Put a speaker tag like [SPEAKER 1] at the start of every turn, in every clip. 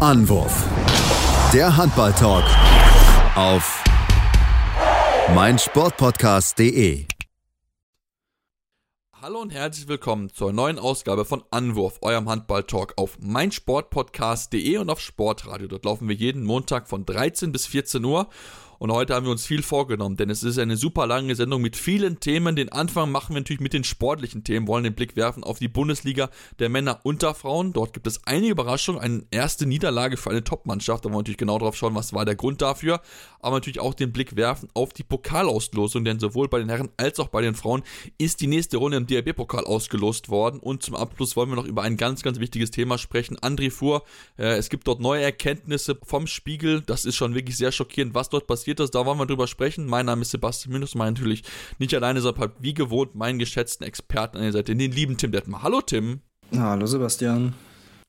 [SPEAKER 1] Anwurf. Der Handball-Talk auf meinsportpodcast.de.
[SPEAKER 2] Hallo und herzlich willkommen zur neuen Ausgabe von Anwurf, eurem Handball-Talk auf meinsportpodcast.de und auf Sportradio. Dort laufen wir jeden Montag von 13 bis 14 Uhr und heute haben wir uns viel vorgenommen, denn es ist eine super lange Sendung mit vielen Themen. Den Anfang machen wir natürlich mit den sportlichen Themen, wollen den Blick werfen auf die Bundesliga der Männer und der Frauen. Dort gibt es eine Überraschung, eine erste Niederlage für eine Top-Mannschaft. Da wollen wir natürlich genau drauf schauen, was war der Grund dafür. Aber natürlich auch den Blick werfen auf die Pokalauslosung, denn sowohl bei den Herren als auch bei den Frauen ist die nächste Runde im DRB-Pokal ausgelost worden. Und zum Abschluss wollen wir noch über ein ganz, ganz wichtiges Thema sprechen. André Fuhr, äh, es gibt dort neue Erkenntnisse vom Spiegel. Das ist schon wirklich sehr schockierend, was dort passiert passiert ist. Da wollen wir drüber sprechen. Mein Name ist Sebastian Minus, mein natürlich nicht alleine, sondern wie gewohnt meinen geschätzten Experten an der Seite, den lieben Tim Detmer. Hallo Tim.
[SPEAKER 3] Hallo Sebastian.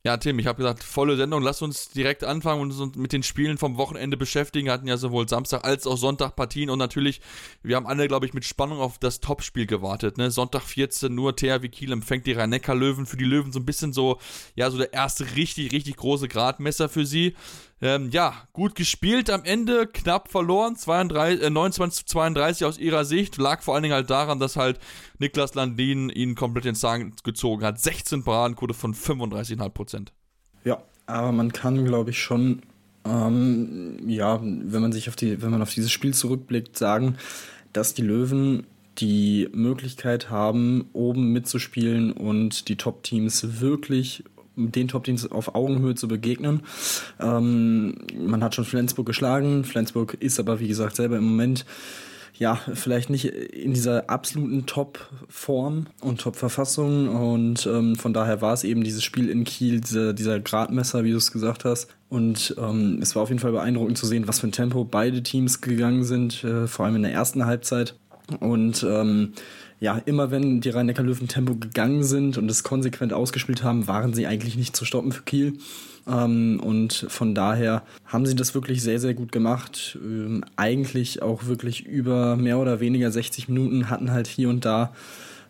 [SPEAKER 2] Ja, Tim, ich habe gesagt, volle Sendung. Lass uns direkt anfangen und uns mit den Spielen vom Wochenende beschäftigen. Wir hatten ja sowohl Samstag als auch Sonntag Partien und natürlich, wir haben alle, glaube ich, mit Spannung auf das Topspiel gewartet. Ne? Sonntag 14 Uhr, THW Kiel empfängt die Rhein-Neckar-Löwen. Für die Löwen so ein bisschen so, ja, so der erste richtig, richtig große Gradmesser für sie. Ähm, ja, gut gespielt am Ende, knapp verloren, 32, äh, 29 zu 32 aus ihrer Sicht. Lag vor allen Dingen halt daran, dass halt Niklas Landin ihn komplett den Zahn gezogen hat. 16 Paradenquote von 35,5%
[SPEAKER 3] Ja, aber man kann, glaube ich, schon, ähm, ja, wenn man sich auf die, wenn man auf dieses Spiel zurückblickt, sagen, dass die Löwen die Möglichkeit haben, oben mitzuspielen und die Top-Teams wirklich den Top-Teams auf Augenhöhe zu begegnen. Ähm, man hat schon Flensburg geschlagen. Flensburg ist aber, wie gesagt, selber im Moment ja, vielleicht nicht in dieser absoluten Top-Form und Top-Verfassung. Und ähm, von daher war es eben dieses Spiel in Kiel, dieser, dieser Gradmesser, wie du es gesagt hast. Und ähm, es war auf jeden Fall beeindruckend zu sehen, was für ein Tempo beide Teams gegangen sind, äh, vor allem in der ersten Halbzeit. Und ähm, ja, immer wenn die Rhein-Neckar-Löwen Tempo gegangen sind und es konsequent ausgespielt haben, waren sie eigentlich nicht zu stoppen für Kiel. Ähm, und von daher haben sie das wirklich sehr, sehr gut gemacht. Ähm, eigentlich auch wirklich über mehr oder weniger 60 Minuten hatten halt hier und da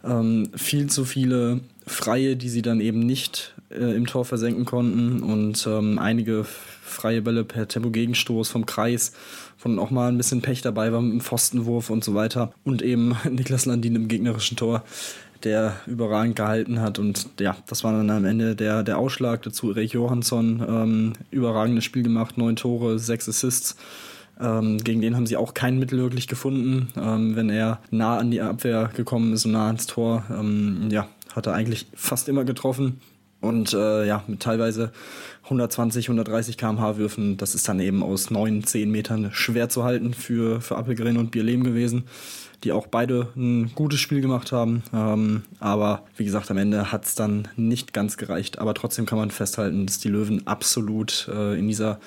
[SPEAKER 3] ähm, viel zu viele Freie, die sie dann eben nicht äh, im Tor versenken konnten und ähm, einige freie Bälle per Tempo-Gegenstoß vom Kreis, von auch mal ein bisschen Pech dabei war mit dem Pfostenwurf und so weiter. Und eben Niklas Landin im gegnerischen Tor, der überragend gehalten hat. Und ja, das war dann am Ende der, der Ausschlag dazu. Erik Johansson, ähm, überragendes Spiel gemacht, neun Tore, sechs Assists. Ähm, gegen den haben sie auch kein Mittel wirklich gefunden. Ähm, wenn er nah an die Abwehr gekommen ist und nah ans Tor, ähm, ja, hat er eigentlich fast immer getroffen. Und äh, ja, mit teilweise 120, 130 km/h Würfen, das ist dann eben aus 9, 10 Metern schwer zu halten für, für Appelgren und Bierlehm gewesen, die auch beide ein gutes Spiel gemacht haben. Ähm, aber wie gesagt, am Ende hat es dann nicht ganz gereicht. Aber trotzdem kann man festhalten, dass die Löwen absolut äh, in dieser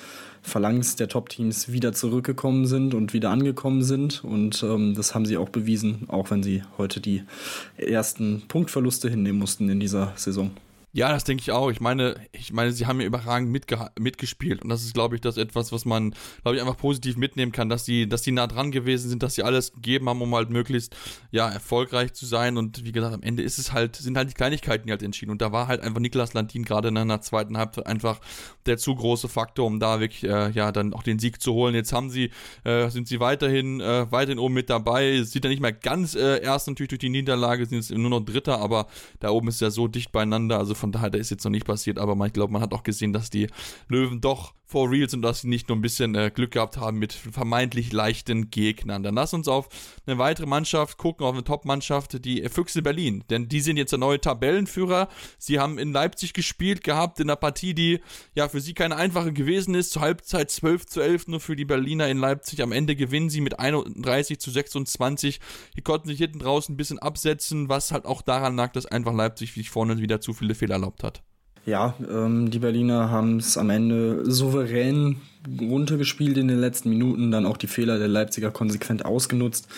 [SPEAKER 3] Phalanx der Top-Teams wieder zurückgekommen sind und wieder angekommen sind. Und ähm, das haben sie auch bewiesen, auch wenn sie heute die ersten Punktverluste hinnehmen mussten in dieser Saison.
[SPEAKER 2] Ja, das denke ich auch. Ich meine, ich meine, sie haben ja überragend mitge mitgespielt und das ist, glaube ich, das etwas, was man, glaube ich, einfach positiv mitnehmen kann, dass die, dass die nah dran gewesen sind, dass sie alles gegeben haben, um halt möglichst ja erfolgreich zu sein und wie gesagt, am Ende ist es halt, sind halt die Kleinigkeiten, die halt entschieden und da war halt einfach Niklas Lantin gerade in einer zweiten Halbzeit einfach der zu große Faktor, um da wirklich äh, ja dann auch den Sieg zu holen. Jetzt haben sie, äh, sind sie weiterhin, äh, weiterhin oben mit dabei. Sieht ja nicht mehr ganz äh, erst natürlich durch die Niederlage, sind jetzt nur noch Dritter, aber da oben ist ja so dicht beieinander, also von daher, da ist jetzt noch nicht passiert, aber man, ich glaube, man hat auch gesehen, dass die Löwen doch for real sind, dass sie nicht nur ein bisschen äh, Glück gehabt haben mit vermeintlich leichten Gegnern. Dann lass uns auf eine weitere Mannschaft gucken, auf eine Top-Mannschaft, die Füchse Berlin. Denn die sind jetzt der neue Tabellenführer. Sie haben in Leipzig gespielt gehabt, in einer Partie, die ja für sie keine einfache gewesen ist. Zur Halbzeit 12 zu 11 nur für die Berliner in Leipzig. Am Ende gewinnen sie mit 31 zu 26. Die konnten sich hinten draußen ein bisschen absetzen, was halt auch daran lag, dass einfach Leipzig sich vorne wieder zu viele Fehler erlaubt hat.
[SPEAKER 3] Ja, ähm, die Berliner haben es am Ende souverän runtergespielt in den letzten Minuten, dann auch die Fehler der Leipziger konsequent ausgenutzt.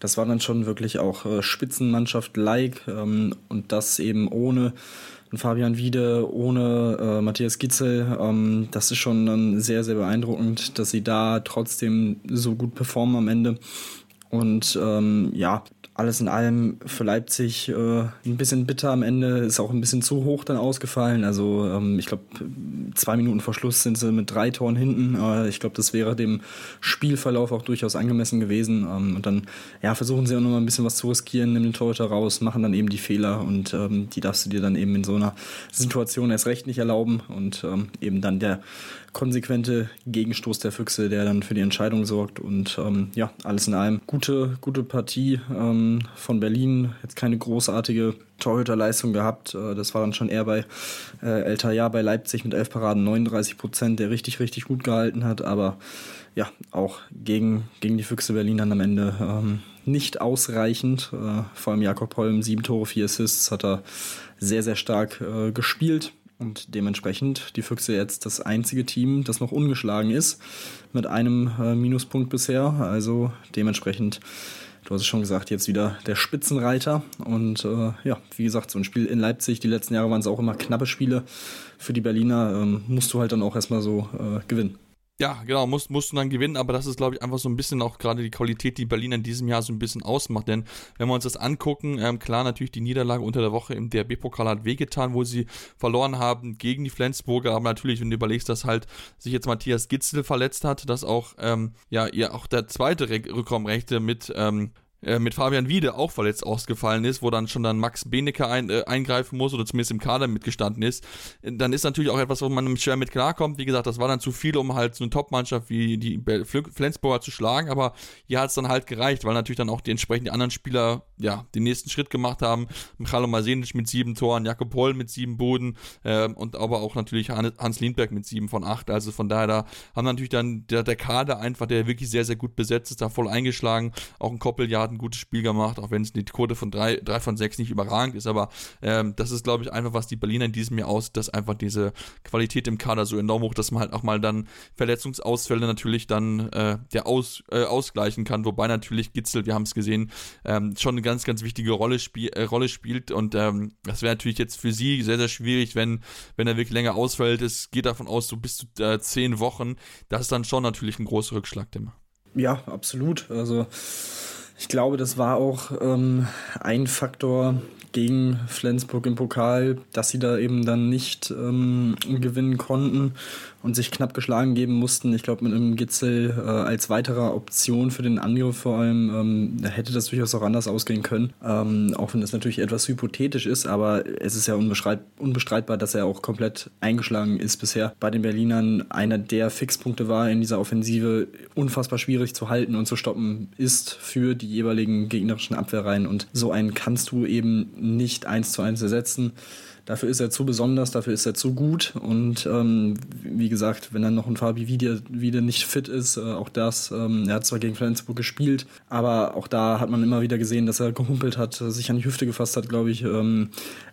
[SPEAKER 3] Das war dann schon wirklich auch äh, Spitzenmannschaft-like ähm, und das eben ohne Fabian Wiede, ohne äh, Matthias Gitzel. Ähm, das ist schon dann sehr, sehr beeindruckend, dass sie da trotzdem so gut performen am Ende. Und ähm, ja, alles in allem für Leipzig äh, ein bisschen bitter am Ende, ist auch ein bisschen zu hoch dann ausgefallen. Also ähm, ich glaube, zwei Minuten vor Schluss sind sie mit drei Toren hinten. Äh, ich glaube, das wäre dem Spielverlauf auch durchaus angemessen gewesen. Ähm, und dann ja, versuchen sie auch noch mal ein bisschen was zu riskieren, nehmen den Torhüter raus, machen dann eben die Fehler und ähm, die darfst du dir dann eben in so einer Situation erst recht nicht erlauben. Und ähm, eben dann der konsequente Gegenstoß der Füchse, der dann für die Entscheidung sorgt. Und ähm, ja, alles in allem gute, gute Partie ähm, von Berlin. Jetzt keine großartige Torhüterleistung gehabt. Äh, das war dann schon eher bei äh, El Tayar bei Leipzig mit 11 Paraden 39 Prozent, der richtig, richtig gut gehalten hat. Aber ja, auch gegen, gegen die Füchse Berlin dann am Ende ähm, nicht ausreichend. Äh, vor allem Jakob Holm, sieben Tore, vier Assists, hat er sehr, sehr stark äh, gespielt. Und dementsprechend die Füchse jetzt das einzige Team, das noch ungeschlagen ist, mit einem äh, Minuspunkt bisher. Also dementsprechend, du hast es schon gesagt, jetzt wieder der Spitzenreiter. Und äh, ja, wie gesagt, so ein Spiel in Leipzig, die letzten Jahre waren es auch immer knappe Spiele. Für die Berliner ähm, musst du halt dann auch erstmal so äh, gewinnen.
[SPEAKER 2] Ja, genau, musst, musst du dann gewinnen, aber das ist, glaube ich, einfach so ein bisschen auch gerade die Qualität, die Berlin in diesem Jahr so ein bisschen ausmacht. Denn wenn wir uns das angucken, ähm, klar, natürlich die Niederlage unter der Woche im DRB-Pokal hat wehgetan, wo sie verloren haben gegen die Flensburger, aber natürlich, wenn du überlegst, dass halt sich jetzt Matthias Gitzel verletzt hat, dass auch, ähm, ja, ihr auch der zweite Rückraumrechte mit, ähm, äh, mit Fabian Wiede auch verletzt ausgefallen ist, wo dann schon dann Max Benecke ein, äh, eingreifen muss oder zumindest im Kader mitgestanden ist, dann ist natürlich auch etwas, wo man schwer mit klarkommt. Wie gesagt, das war dann zu viel, um halt so eine Top-Mannschaft wie die Flensburger zu schlagen, aber hier hat es dann halt gereicht, weil natürlich dann auch die entsprechenden anderen Spieler ja den nächsten Schritt gemacht haben. Michalo Masenic mit sieben Toren, Jakob Holl mit sieben Buden äh, und aber auch natürlich Hans Lindberg mit sieben von acht. Also von daher da haben natürlich dann der, der Kader einfach, der wirklich sehr, sehr gut besetzt ist, da voll eingeschlagen. Auch ein Koppeljahr hat ein gutes Spiel gemacht, auch wenn es die Quote von 3, 3 von 6 nicht überragend ist. Aber ähm, das ist, glaube ich, einfach, was die Berliner in diesem Jahr aus, dass einfach diese Qualität im Kader so enorm hoch, dass man halt auch mal dann Verletzungsausfälle natürlich dann äh, der aus, äh, ausgleichen kann. Wobei natürlich Gitzel, wir haben es gesehen, ähm, schon eine ganz, ganz wichtige Rolle, spiel, äh, Rolle spielt. Und ähm, das wäre natürlich jetzt für sie sehr, sehr schwierig, wenn, wenn er wirklich länger ausfällt. Es geht davon aus, so bis zu äh, zehn Wochen. Das ist dann schon natürlich ein großer Rückschlag, Tim.
[SPEAKER 3] Ja, absolut. Also ich glaube, das war auch ähm, ein Faktor, gegen Flensburg im Pokal, dass sie da eben dann nicht ähm, gewinnen konnten und sich knapp geschlagen geben mussten. Ich glaube, mit einem Gitzel äh, als weiterer Option für den Angriff vor allem ähm, hätte das durchaus auch anders ausgehen können. Ähm, auch wenn das natürlich etwas hypothetisch ist, aber es ist ja unbestreitbar, dass er auch komplett eingeschlagen ist bisher. Bei den Berlinern einer der Fixpunkte war in dieser Offensive unfassbar schwierig zu halten und zu stoppen ist für die jeweiligen gegnerischen Abwehrreihen. Und so einen kannst du eben nicht eins zu eins ersetzen. Dafür ist er zu besonders, dafür ist er zu gut. Und ähm, wie gesagt, wenn dann noch ein Fabi wieder, wieder nicht fit ist, äh, auch das, ähm, er hat zwar gegen Flensburg gespielt, aber auch da hat man immer wieder gesehen, dass er gehumpelt hat, sich an die Hüfte gefasst hat, glaube ich. Ähm,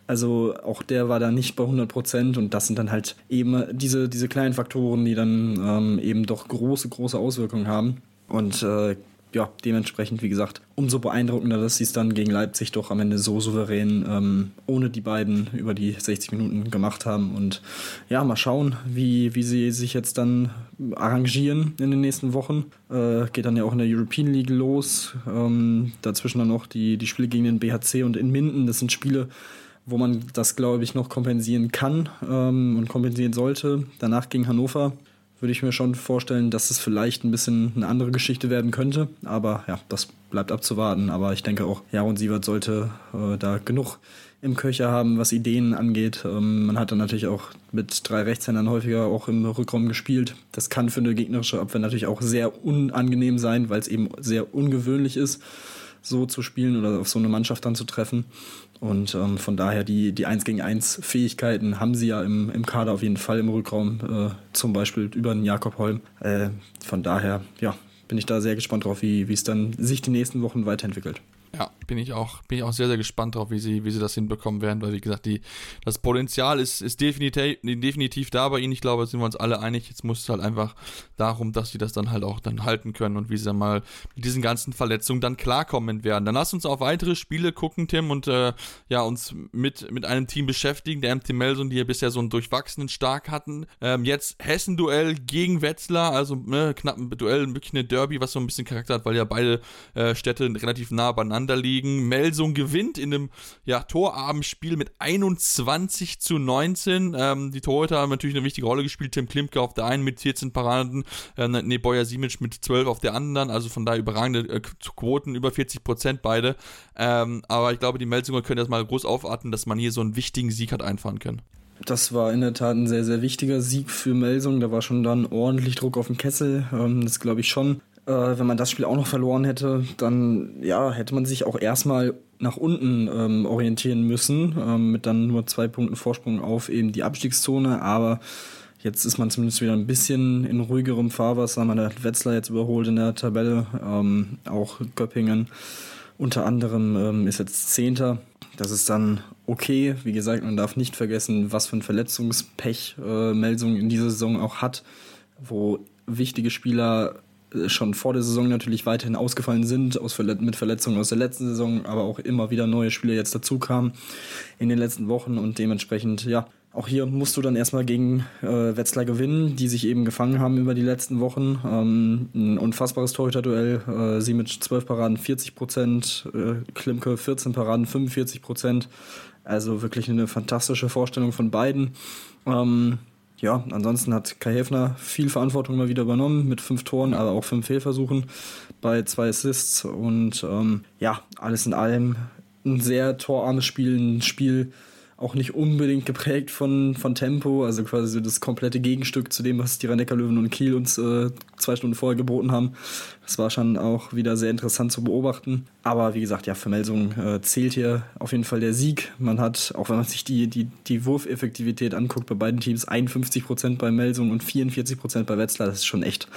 [SPEAKER 3] also auch der war da nicht bei 100 Prozent und das sind dann halt eben diese, diese kleinen Faktoren, die dann ähm, eben doch große, große Auswirkungen haben. Und äh, ja, dementsprechend, wie gesagt, umso beeindruckender, dass sie es dann gegen Leipzig doch am Ende so souverän ähm, ohne die beiden über die 60 Minuten gemacht haben. Und ja, mal schauen, wie, wie sie sich jetzt dann arrangieren in den nächsten Wochen. Äh, geht dann ja auch in der European League los. Ähm, dazwischen dann noch die, die Spiele gegen den BHC und in Minden. Das sind Spiele, wo man das, glaube ich, noch kompensieren kann ähm, und kompensieren sollte. Danach gegen Hannover würde ich mir schon vorstellen, dass es vielleicht ein bisschen eine andere Geschichte werden könnte. Aber ja, das bleibt abzuwarten. Aber ich denke auch, Jaron Sievert sollte äh, da genug im Köcher haben, was Ideen angeht. Ähm, man hat dann natürlich auch mit drei Rechtshändern häufiger auch im Rückraum gespielt. Das kann für eine gegnerische Abwehr natürlich auch sehr unangenehm sein, weil es eben sehr ungewöhnlich ist, so zu spielen oder auf so eine Mannschaft dann zu treffen. Und ähm, von daher die, die 1 gegen 1 Fähigkeiten haben sie ja im, im Kader auf jeden Fall im Rückraum, äh, zum Beispiel über den Jakob Holm. Äh, von daher, ja, bin ich da sehr gespannt drauf, wie es dann sich die nächsten Wochen weiterentwickelt.
[SPEAKER 2] Ja, bin ich auch, bin ich auch sehr, sehr gespannt drauf, wie sie, wie sie das hinbekommen werden, weil wie gesagt, die, das Potenzial ist, ist definitiv, definitiv da bei ihnen. Ich glaube, sind wir uns alle einig. Jetzt muss es halt einfach darum, dass sie das dann halt auch dann halten können und wie sie dann mal mit diesen ganzen Verletzungen dann klarkommen werden. Dann lass uns auf weitere Spiele gucken, Tim, und äh, ja, uns mit, mit einem Team beschäftigen, der MT Melson, die ja bisher so einen durchwachsenen Stark hatten. Ähm, jetzt Hessen-Duell gegen Wetzlar, also ne, knapp ein Duell, wirklich eine Derby, was so ein bisschen Charakter hat, weil ja beide äh, Städte relativ nah beieinander liegen. Melsung gewinnt in einem ja, Torabendspiel mit 21 zu 19. Ähm, die Torhüter haben natürlich eine wichtige Rolle gespielt. Tim Klimke auf der einen mit 14 Paraden, äh, ne, Boyer Simic mit 12 auf der anderen. Also von daher überragende äh, Quoten, über 40 Prozent beide. Ähm, aber ich glaube, die Melsunger können erstmal groß aufatmen, dass man hier so einen wichtigen Sieg hat einfahren können.
[SPEAKER 3] Das war in der Tat ein sehr, sehr wichtiger Sieg für Melsung. Da war schon dann ordentlich Druck auf dem Kessel. Ähm, das glaube ich schon. Äh, wenn man das Spiel auch noch verloren hätte, dann ja, hätte man sich auch erstmal nach unten ähm, orientieren müssen, ähm, mit dann nur zwei Punkten Vorsprung auf eben die Abstiegszone. Aber jetzt ist man zumindest wieder ein bisschen in ruhigerem Fahrwasser. Man hat Wetzlar jetzt überholt in der Tabelle, ähm, auch Göppingen unter anderem ähm, ist jetzt Zehnter. Das ist dann okay. Wie gesagt, man darf nicht vergessen, was für ein Verletzungspech äh, Melsung in dieser Saison auch hat, wo wichtige Spieler schon vor der Saison natürlich weiterhin ausgefallen sind, aus Verlet mit Verletzungen aus der letzten Saison, aber auch immer wieder neue Spieler jetzt dazu kamen in den letzten Wochen und dementsprechend, ja, auch hier musst du dann erstmal gegen äh, Wetzlar gewinnen, die sich eben gefangen haben über die letzten Wochen. Ähm, ein unfassbares Torhüter-Duell. Äh, sie mit 12 Paraden 40 Prozent, äh, Klimke 14 Paraden 45 Prozent. Also wirklich eine fantastische Vorstellung von beiden. Ähm, ja, ansonsten hat Kai Häfner viel Verantwortung mal wieder übernommen mit fünf Toren, aber auch fünf Fehlversuchen bei zwei Assists. Und ähm, ja, alles in allem ein sehr torarmes Spiel, ein Spiel, auch nicht unbedingt geprägt von, von Tempo, also quasi das komplette Gegenstück zu dem, was die rhein löwen und Kiel uns äh, zwei Stunden vorher geboten haben. Das war schon auch wieder sehr interessant zu beobachten. Aber wie gesagt, ja, für Melsung äh, zählt hier auf jeden Fall der Sieg. Man hat, auch wenn man sich die, die, die Wurfeffektivität anguckt, bei beiden Teams 51% bei Melsung und 44% bei Wetzlar. Das ist schon echt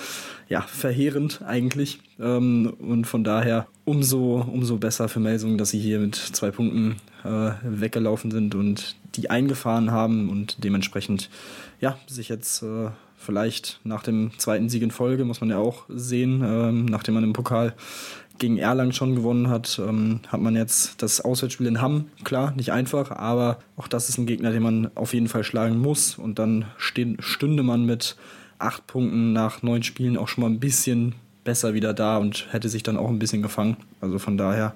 [SPEAKER 3] ja, verheerend eigentlich. Ähm, und von daher umso, umso besser für Melsung, dass sie hier mit zwei Punkten äh, weggelaufen sind und die eingefahren haben und dementsprechend ja, sich jetzt äh, vielleicht nach dem zweiten Sieg in Folge, muss man ja auch sehen, ähm, nachdem man im Pokal gegen Erlangen schon gewonnen hat, ähm, hat man jetzt das Auswärtsspiel in Hamm. Klar, nicht einfach, aber auch das ist ein Gegner, den man auf jeden Fall schlagen muss. Und dann stehen, stünde man mit acht Punkten nach neun Spielen auch schon mal ein bisschen besser wieder da und hätte sich dann auch ein bisschen gefangen. Also von daher,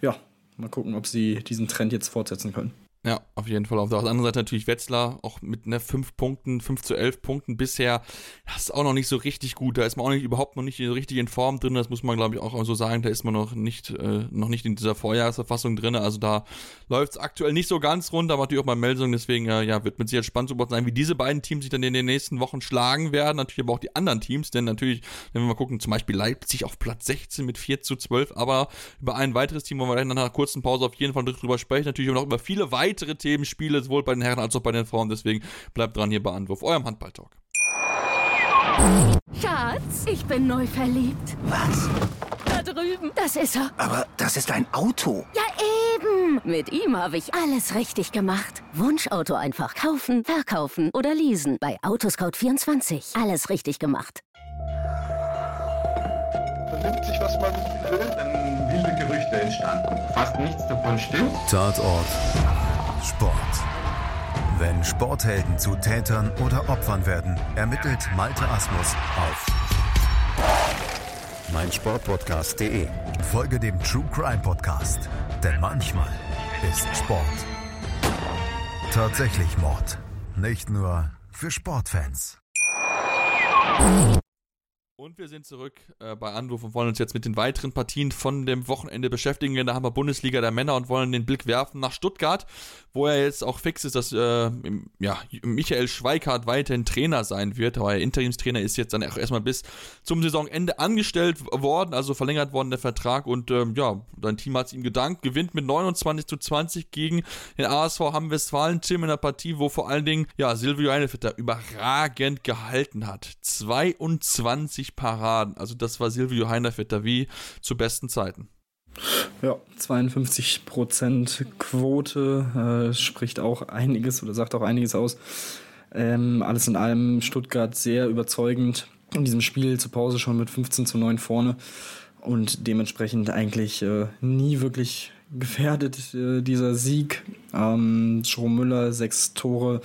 [SPEAKER 3] ja, Mal gucken, ob sie diesen Trend jetzt fortsetzen können.
[SPEAKER 2] Ja, auf jeden Fall. Auf der anderen Seite natürlich Wetzlar, auch mit ne, 5 Punkten, 5 zu 11 Punkten bisher. Das ist auch noch nicht so richtig gut. Da ist man auch nicht, überhaupt noch nicht richtig in Form drin. Das muss man, glaube ich, auch so sagen. Da ist man noch nicht, äh, noch nicht in dieser Vorjahresverfassung drin. Also da läuft es aktuell nicht so ganz rund, aber natürlich auch bei Meldung. Deswegen, äh, ja, wird mit Sicherheit spannend zu beobachten sein, wie diese beiden Teams sich dann in den nächsten Wochen schlagen werden. Natürlich aber auch die anderen Teams, denn natürlich, wenn wir mal gucken, zum Beispiel Leipzig auf Platz 16 mit 4 zu 12. Aber über ein weiteres Team wollen wir dann nach einer kurzen Pause auf jeden Fall drüber sprechen. Natürlich auch noch über viele weitere Themen, Spiele Spiele, sowohl bei den Herren als auch bei den Frauen. Deswegen bleibt dran hier bei Anwurf, eurem Handballtalk.
[SPEAKER 4] Schatz, ich bin neu verliebt.
[SPEAKER 5] Was?
[SPEAKER 4] Da drüben. Das ist er.
[SPEAKER 5] Aber das ist ein Auto.
[SPEAKER 4] Ja, eben. Mit ihm habe ich alles richtig gemacht. Wunschauto einfach kaufen, verkaufen oder leasen. Bei Autoscout24. Alles richtig gemacht.
[SPEAKER 6] Vernimmt sich, was man will, dann wilde Gerüchte entstanden. Fast nichts davon stimmt.
[SPEAKER 1] Tatort Sport. Wenn Sporthelden zu Tätern oder Opfern werden, ermittelt Malte Asmus auf meinsportpodcast.de. Folge dem True Crime Podcast, denn manchmal ist Sport tatsächlich Mord. Nicht nur für Sportfans.
[SPEAKER 2] Und wir sind zurück äh, bei Anruf und wollen uns jetzt mit den weiteren Partien von dem Wochenende beschäftigen. Da haben wir Bundesliga der Männer und wollen den Blick werfen nach Stuttgart, wo er jetzt auch fix ist, dass äh, ja, Michael Schweikart weiterhin Trainer sein wird. Aber er Interimstrainer ist jetzt dann auch erstmal bis zum Saisonende angestellt worden, also verlängert worden der Vertrag. Und ähm, ja, sein Team hat es ihm gedankt, gewinnt mit 29 zu 20 gegen den ASV Hamm Westfalen. Tim in der Partie, wo vor allen Dingen ja, Silvio Einefitter überragend gehalten hat. 22 50 Paraden. Also das war Silvio Heinervetter wie zu besten Zeiten.
[SPEAKER 3] Ja, 52% Quote äh, spricht auch einiges oder sagt auch einiges aus. Ähm, alles in allem Stuttgart sehr überzeugend in diesem Spiel zur Pause schon mit 15 zu 9 vorne und dementsprechend eigentlich äh, nie wirklich gefährdet äh, dieser Sieg. Ähm, Müller, sechs Tore,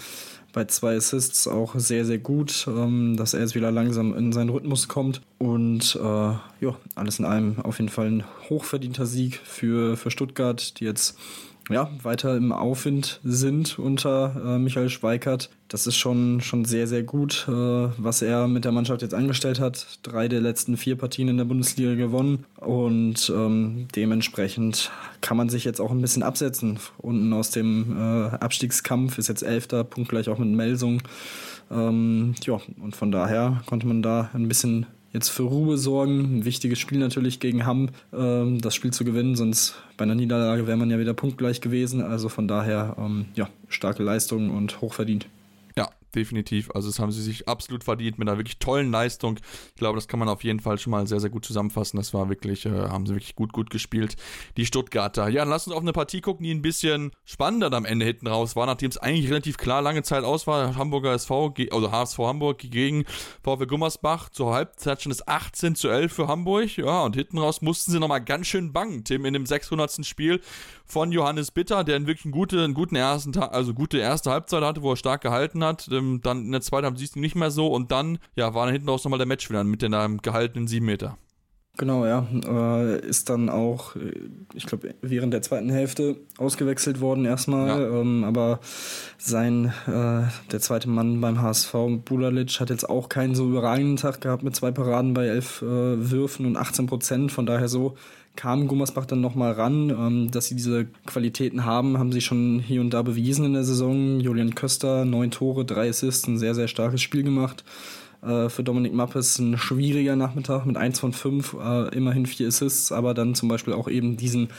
[SPEAKER 3] bei zwei Assists auch sehr, sehr gut, ähm, dass er jetzt wieder langsam in seinen Rhythmus kommt. Und äh, ja, alles in allem auf jeden Fall ein hochverdienter Sieg für, für Stuttgart, die jetzt ja, weiter im Aufwind sind unter äh, Michael Schweikert. Das ist schon, schon sehr, sehr gut, äh, was er mit der Mannschaft jetzt angestellt hat. Drei der letzten vier Partien in der Bundesliga gewonnen und ähm, dementsprechend kann man sich jetzt auch ein bisschen absetzen. Unten aus dem äh, Abstiegskampf ist jetzt Elfter, punktgleich auch mit Melsung. Ähm, ja, und von daher konnte man da ein bisschen jetzt für Ruhe sorgen. Ein wichtiges Spiel natürlich gegen Hamm, ähm, das Spiel zu gewinnen, sonst bei einer Niederlage wäre man ja wieder punktgleich gewesen. Also von daher, ähm, ja, starke Leistung und hochverdient
[SPEAKER 2] definitiv. Also das haben sie sich absolut verdient mit einer wirklich tollen Leistung. Ich glaube, das kann man auf jeden Fall schon mal sehr, sehr gut zusammenfassen. Das war wirklich, äh, haben sie wirklich gut, gut gespielt, die Stuttgarter. Ja, dann lass uns auf eine Partie gucken, die ein bisschen spannender am Ende hinten raus war, nachdem es eigentlich relativ klar lange Zeit aus war. Hamburger SV, also HSV Hamburg gegen VfL Gummersbach. Zur Halbzeit schon das 18 zu 11 für Hamburg. Ja, und hinten raus mussten sie nochmal ganz schön bangen, Tim, in dem 600. Spiel von Johannes Bitter, der einen wirklich einen, gute, einen guten ersten Tag, also gute erste Halbzeit hatte, wo er stark gehalten hat. Ähm, dann in der zweiten Halbzeit siehst du nicht mehr so und dann, ja, war dann hinten raus nochmal der Matchwinner mit dem gehaltenen 7 Meter.
[SPEAKER 3] Genau, ja. Äh, ist dann auch, äh, ich glaube, während der zweiten Hälfte ausgewechselt worden erstmal. Ja. Ähm, aber sein, äh, der zweite Mann beim HSV, Bulalic, hat jetzt auch keinen so überragenden Tag gehabt mit zwei Paraden bei elf äh, Würfen und 18 Prozent. Von daher so kam Gummersbach dann nochmal ran. Ähm, dass sie diese Qualitäten haben, haben sie schon hier und da bewiesen in der Saison. Julian Köster, neun Tore, drei Assists, ein sehr, sehr starkes Spiel gemacht. Äh, für Dominik Mappes ein schwieriger Nachmittag mit 1 von 5, äh, immerhin vier Assists, aber dann zum Beispiel auch eben diesen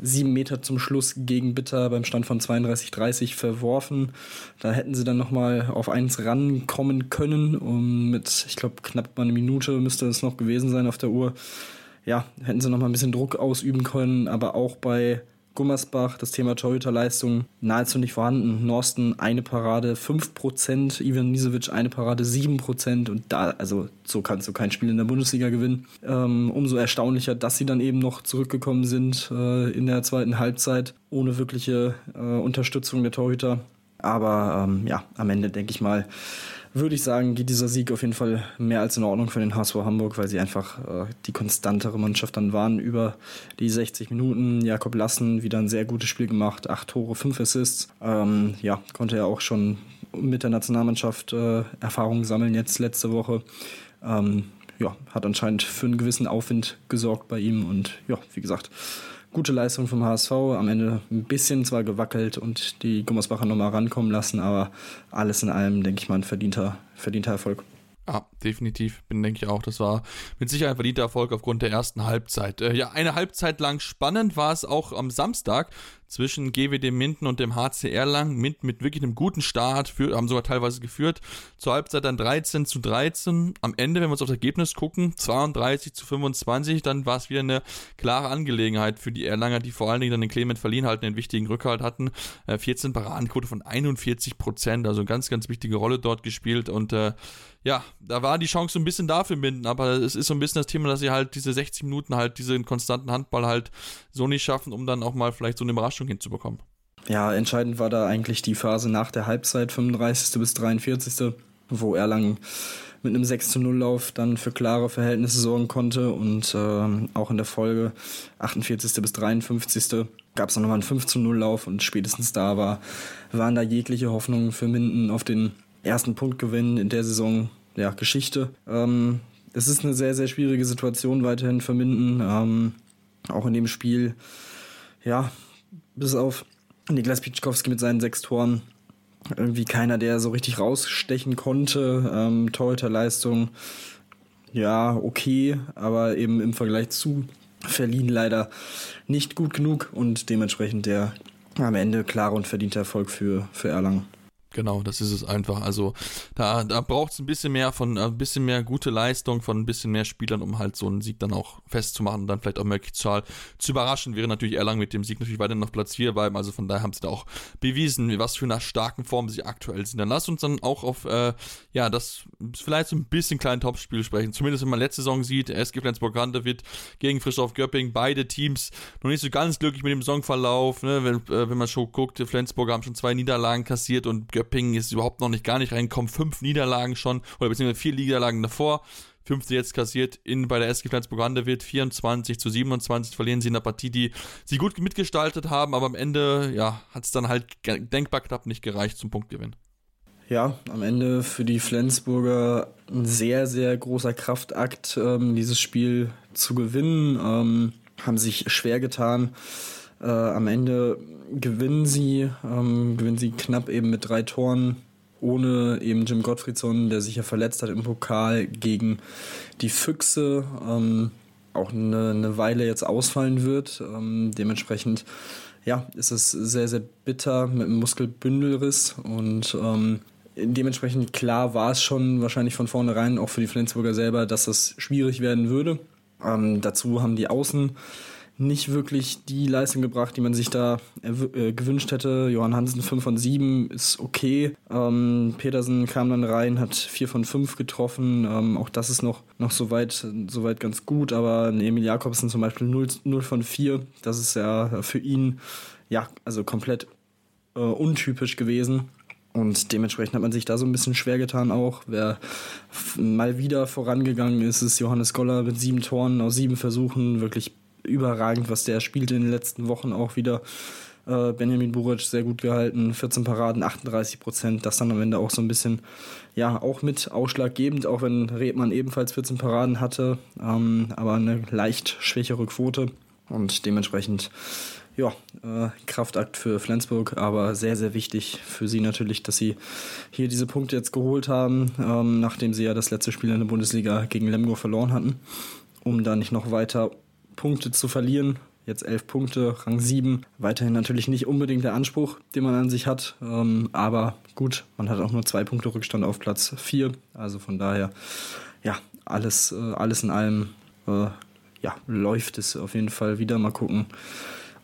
[SPEAKER 3] sieben Meter zum Schluss gegen Bitter beim Stand von 32-30 verworfen. Da hätten sie dann nochmal auf 1 rankommen können. Um mit, ich glaube, knapp mal eine Minute müsste es noch gewesen sein auf der Uhr ja, hätten sie noch mal ein bisschen Druck ausüben können, aber auch bei Gummersbach, das Thema Torhüterleistung nahezu nicht vorhanden. Norsten eine Parade 5%, Ivan Nisevic eine Parade 7% und da, also so kannst du kein Spiel in der Bundesliga gewinnen. Ähm, umso erstaunlicher, dass sie dann eben noch zurückgekommen sind äh, in der zweiten Halbzeit ohne wirkliche äh, Unterstützung der Torhüter. Aber ähm, ja, am Ende denke ich mal, würde ich sagen, geht dieser Sieg auf jeden Fall mehr als in Ordnung für den HSV Hamburg, weil sie einfach äh, die konstantere Mannschaft dann waren über die 60 Minuten. Jakob Lassen wieder ein sehr gutes Spiel gemacht, acht Tore, fünf Assists. Ähm, ja, konnte er auch schon mit der Nationalmannschaft äh, Erfahrungen sammeln jetzt letzte Woche. Ähm, ja, hat anscheinend für einen gewissen Aufwind gesorgt bei ihm und ja, wie gesagt, gute Leistung vom HSV. Am Ende ein bisschen zwar gewackelt und die Gummersbacher nochmal rankommen lassen, aber alles in allem, denke ich mal, ein verdienter, verdienter Erfolg.
[SPEAKER 2] Ja, definitiv. Bin, denke ich auch. Das war mit Sicherheit ein verdienter Erfolg aufgrund der ersten Halbzeit. Äh, ja, eine Halbzeit lang spannend war es auch am Samstag zwischen GWD Minden und dem HCR lang. Mint mit wirklich einem guten Start, für, haben sogar teilweise geführt. Zur Halbzeit dann 13 zu 13. Am Ende, wenn wir uns auf das Ergebnis gucken, 32 zu 25, dann war es wieder eine klare Angelegenheit für die Erlanger, die vor allen Dingen dann den Clement verliehen halten, den wichtigen Rückhalt hatten. Äh, 14 Paradenquote von 41 Prozent, also ganz, ganz wichtige Rolle dort gespielt und äh, ja, da war die Chance so ein bisschen dafür Minden, aber es ist so ein bisschen das Thema, dass sie halt diese 60 Minuten halt diesen konstanten Handball halt so nicht schaffen, um dann auch mal vielleicht so eine Überraschung hinzubekommen.
[SPEAKER 3] Ja, entscheidend war da eigentlich die Phase nach der Halbzeit, 35. bis 43., wo Erlangen mit einem 6 zu 0 Lauf dann für klare Verhältnisse sorgen konnte und äh, auch in der Folge 48. bis 53. gab es dann nochmal einen 5 zu 0 Lauf und spätestens da war, waren da jegliche Hoffnungen für Minden auf den ersten Punktgewinn in der Saison ja, Geschichte. Ähm, es ist eine sehr, sehr schwierige Situation weiterhin für Minden. Ähm, auch in dem Spiel, ja, bis auf Niklas Pitschkowski mit seinen sechs Toren irgendwie keiner, der so richtig rausstechen konnte. Ähm, Torhüterleistung, ja, okay, aber eben im Vergleich zu verliehen leider nicht gut genug und dementsprechend der am Ende klare und verdiente Erfolg für, für Erlangen.
[SPEAKER 2] Genau, das ist es einfach. Also da, da braucht es ein bisschen mehr von, ein bisschen mehr gute Leistung von ein bisschen mehr Spielern, um halt so einen Sieg dann auch festzumachen und dann vielleicht auch möglichst zu, zu überraschen. Wäre natürlich Erlangen mit dem Sieg natürlich weiterhin auf Platz 4 bleiben. Also von daher haben sie da auch bewiesen, was für eine starken Form sie aktuell sind. Dann lasst uns dann auch auf, äh, ja, das vielleicht so ein bisschen kleinen Topspiel sprechen. Zumindest wenn man letzte Saison sieht, SG Flensburg Handewitt gegen Frischhoff Göpping, beide Teams noch nicht so ganz glücklich mit dem Saisonverlauf. Ne? Wenn, äh, wenn man schon guckt, Flensburg haben schon zwei Niederlagen kassiert und Göpping Göppingen ist überhaupt noch nicht gar nicht reingekommen. Fünf Niederlagen schon, oder beziehungsweise vier Niederlagen davor. Fünfte jetzt kassiert in, bei der SG Flensburg Handewitt. 24 zu 27 verlieren sie in der Partie, die sie gut mitgestaltet haben, aber am Ende ja, hat es dann halt denkbar knapp nicht gereicht zum Punktgewinn.
[SPEAKER 3] Ja, am Ende für die Flensburger ein sehr, sehr großer Kraftakt, ähm, dieses Spiel zu gewinnen. Ähm, haben sich schwer getan. Äh, am Ende gewinnen sie, ähm, gewinnen sie knapp eben mit drei Toren, ohne eben Jim Gottfriedson, der sich ja verletzt hat im Pokal gegen die Füchse, ähm, auch eine, eine, Weile jetzt ausfallen wird. Ähm, dementsprechend ja, ist es sehr, sehr bitter mit einem Muskelbündelriss und ähm, dementsprechend klar war es schon wahrscheinlich von vornherein auch für die Flensburger selber, dass das schwierig werden würde. Ähm, dazu haben die Außen nicht wirklich die Leistung gebracht, die man sich da äh, gewünscht hätte. Johann Hansen 5 von 7 ist okay. Ähm, Petersen kam dann rein, hat 4 von 5 getroffen. Ähm, auch das ist noch, noch soweit, soweit ganz gut, aber Emil Jakobsen zum Beispiel 0, 0 von 4. Das ist ja für ihn ja also komplett äh, untypisch gewesen. Und dementsprechend hat man sich da so ein bisschen schwer getan auch. Wer mal wieder vorangegangen ist, ist Johannes Goller mit sieben Toren aus sieben Versuchen. Wirklich überragend, was der spielte in den letzten Wochen auch wieder. Äh, Benjamin Buric sehr gut gehalten, 14 Paraden, 38 Prozent. Das dann am Ende auch so ein bisschen, ja, auch mit ausschlaggebend, auch wenn Redmann ebenfalls 14 Paraden hatte, ähm, aber eine leicht schwächere Quote. Und dementsprechend, ja, äh, Kraftakt für Flensburg, aber sehr, sehr wichtig für sie natürlich, dass sie hier diese Punkte jetzt geholt haben, ähm, nachdem sie ja das letzte Spiel in der Bundesliga gegen Lemgo verloren hatten, um da nicht noch weiter Punkte zu verlieren. Jetzt elf Punkte, Rang 7. Weiterhin natürlich nicht unbedingt der Anspruch, den man an sich hat. Ähm, aber gut, man hat auch nur zwei Punkte Rückstand auf Platz 4. Also von daher, ja, alles, äh, alles in allem äh, ja, läuft es auf jeden Fall wieder. Mal gucken,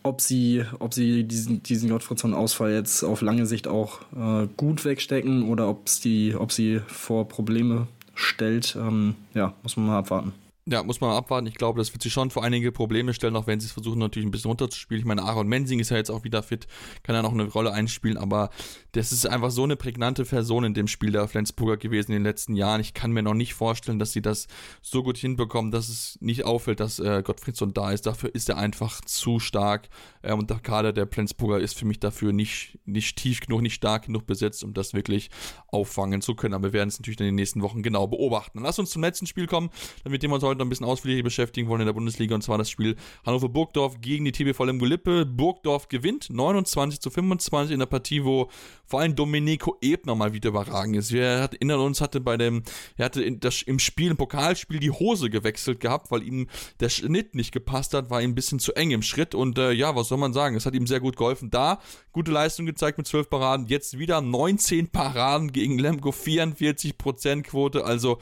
[SPEAKER 3] ob sie, ob sie diesen, diesen Gottfriedson-Ausfall jetzt auf lange Sicht auch äh, gut wegstecken oder ob's die, ob sie vor Probleme stellt. Ähm, ja, muss man mal abwarten.
[SPEAKER 2] Ja, muss man abwarten. Ich glaube, das wird sich schon vor einige Probleme stellen, auch wenn sie es versuchen, natürlich ein bisschen runterzuspielen. Ich meine, Aaron Mensing ist ja jetzt auch wieder fit, kann ja noch eine Rolle einspielen, aber das ist einfach so eine prägnante Person in dem Spiel der Flensburger gewesen in den letzten Jahren. Ich kann mir noch nicht vorstellen, dass sie das so gut hinbekommen, dass es nicht auffällt, dass äh, Gottfriedson da ist. Dafür ist er einfach zu stark äh, und der Kader der Flensburger ist für mich dafür nicht, nicht tief genug, nicht stark genug besetzt, um das wirklich auffangen zu können. Aber wir werden es natürlich in den nächsten Wochen genau beobachten. Lass uns zum letzten Spiel kommen, damit wir uns heute noch ein bisschen ausführlicher beschäftigen wollen in der Bundesliga, und zwar das Spiel Hannover-Burgdorf gegen die TBV Lemgo-Lippe. Burgdorf gewinnt 29 zu 25 in der Partie, wo vor allem Domenico Ebner mal wieder überragend ist. Wir erinnern uns, hatte bei dem, er hatte das, im Spiel, im Pokalspiel die Hose gewechselt gehabt, weil ihm der Schnitt nicht gepasst hat, war ihm ein bisschen zu eng im Schritt und äh, ja, was soll man sagen, es hat ihm sehr gut geholfen. Da gute Leistung gezeigt mit 12 Paraden, jetzt wieder 19 Paraden gegen Lemgo, 44% Quote, also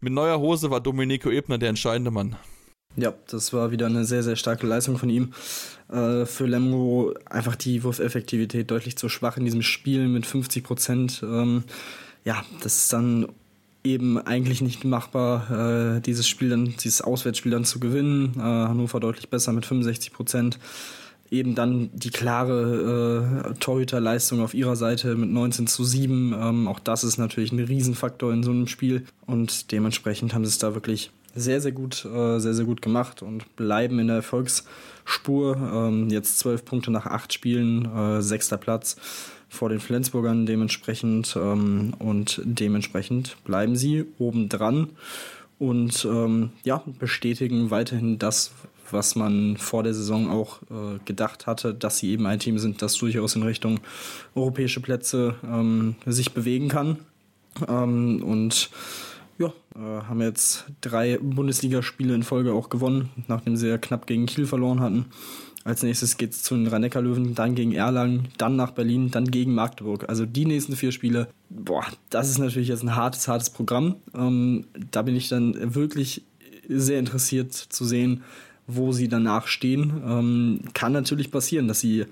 [SPEAKER 2] mit neuer Hose war Domenico Ebner der entscheidende Mann.
[SPEAKER 3] Ja, das war wieder eine sehr, sehr starke Leistung von ihm. Äh, für Lemgo einfach die Wurfeffektivität deutlich zu schwach in diesem Spiel mit 50 Prozent. Ähm, ja, das ist dann eben eigentlich nicht machbar, äh, dieses Spiel dann, dieses Auswärtsspiel dann zu gewinnen. Äh, Hannover deutlich besser mit 65 Prozent eben dann die klare äh, Torhüterleistung auf ihrer Seite mit 19 zu 7. Ähm, auch das ist natürlich ein Riesenfaktor in so einem Spiel und dementsprechend haben sie es da wirklich sehr, sehr gut, äh, sehr, sehr gut gemacht und bleiben in der Erfolgsspur. Ähm, jetzt zwölf Punkte nach acht Spielen, äh, sechster Platz vor den Flensburgern dementsprechend ähm, und dementsprechend bleiben sie oben dran und ähm, ja, bestätigen weiterhin das, was man vor der Saison auch äh, gedacht hatte, dass sie eben ein Team sind, das durchaus in Richtung europäische Plätze ähm, sich bewegen kann. Ähm, und ja, äh, haben jetzt drei Bundesligaspiele in Folge auch gewonnen, nachdem sie ja knapp gegen Kiel verloren hatten. Als nächstes geht es zu den rhein löwen dann gegen Erlangen, dann nach Berlin, dann gegen Magdeburg. Also die nächsten vier Spiele, boah, das ist natürlich jetzt ein hartes, hartes Programm. Ähm, da bin ich dann wirklich sehr interessiert zu sehen, wo sie danach stehen. Ähm, kann natürlich passieren, dass sie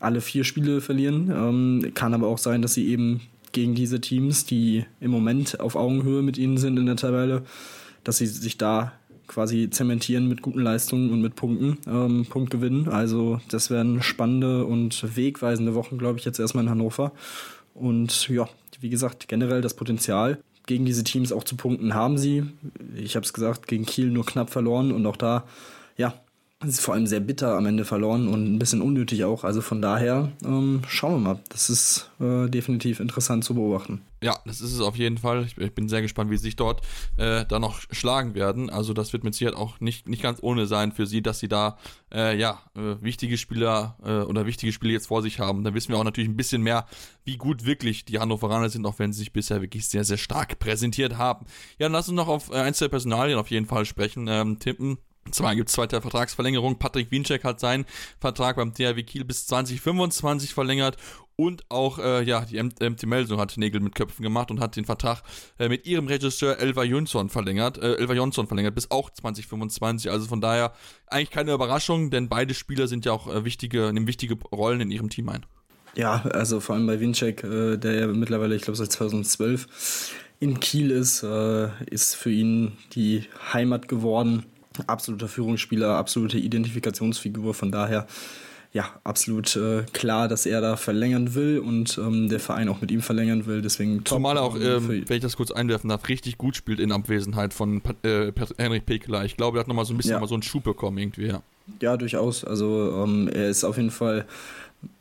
[SPEAKER 3] alle vier Spiele verlieren. Ähm, kann aber auch sein, dass sie eben gegen diese Teams, die im Moment auf Augenhöhe mit ihnen sind in der Tabelle, dass sie sich da quasi zementieren mit guten Leistungen und mit Punkten, ähm, Punkt gewinnen. Also das werden spannende und wegweisende Wochen, glaube ich, jetzt erstmal in Hannover. Und ja, wie gesagt, generell das Potenzial, gegen diese Teams auch zu punkten, haben sie. Ich habe es gesagt, gegen Kiel nur knapp verloren und auch da, ja, ist vor allem sehr bitter am Ende verloren und ein bisschen unnötig auch. Also von daher ähm, schauen wir mal. Das ist äh, definitiv interessant zu beobachten.
[SPEAKER 2] Ja, das ist es auf jeden Fall. Ich, ich bin sehr gespannt, wie sie sich dort äh, da noch schlagen werden. Also das wird mit Sicherheit auch nicht, nicht ganz ohne sein für sie, dass sie da äh, ja äh, wichtige Spieler äh, oder wichtige Spiele jetzt vor sich haben. Da wissen wir auch natürlich ein bisschen mehr, wie gut wirklich die Hannoveraner sind, auch wenn sie sich bisher wirklich sehr, sehr stark präsentiert haben. Ja, dann lass uns noch auf äh, eins der Personalien auf jeden Fall sprechen. Ähm, tippen zwar gibt es zweite Vertragsverlängerung. Patrick Wiencheck hat seinen Vertrag beim THW Kiel bis 2025 verlängert und auch äh, ja, die MT Melsung hat Nägel mit Köpfen gemacht und hat den Vertrag äh, mit ihrem Regisseur Elva Jonsson verlängert, äh, Elva Jonsson verlängert bis auch 2025. Also von daher eigentlich keine Überraschung, denn beide Spieler sind ja auch äh, wichtige, nehmen wichtige Rollen in ihrem Team ein.
[SPEAKER 3] Ja, also vor allem bei Winczek, äh, der ja mittlerweile, ich glaube, seit 2012 in Kiel ist, äh, ist für ihn die Heimat geworden absoluter Führungsspieler, absolute Identifikationsfigur. Von daher, ja, absolut äh, klar, dass er da verlängern will und ähm, der Verein auch mit ihm verlängern will. Deswegen
[SPEAKER 2] top. Zumal auch, ähm, wenn ich das kurz einwerfen darf, richtig gut spielt in Abwesenheit von äh, Henrik Pekeler. Ich glaube, er hat nochmal so ein bisschen ja. mal so einen Schub bekommen irgendwie, ja.
[SPEAKER 3] Ja, durchaus. Also ähm, er ist auf jeden Fall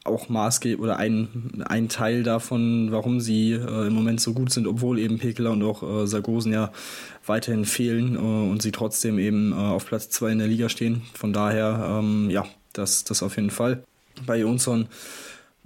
[SPEAKER 3] auch maßgeblich oder ein, ein Teil davon, warum sie äh, im Moment so gut sind, obwohl eben Pekeler und auch äh, Sargosen ja weiterhin fehlen äh, und sie trotzdem eben äh, auf Platz 2 in der Liga stehen. Von daher, ähm, ja, das, das auf jeden Fall. Bei Jonsson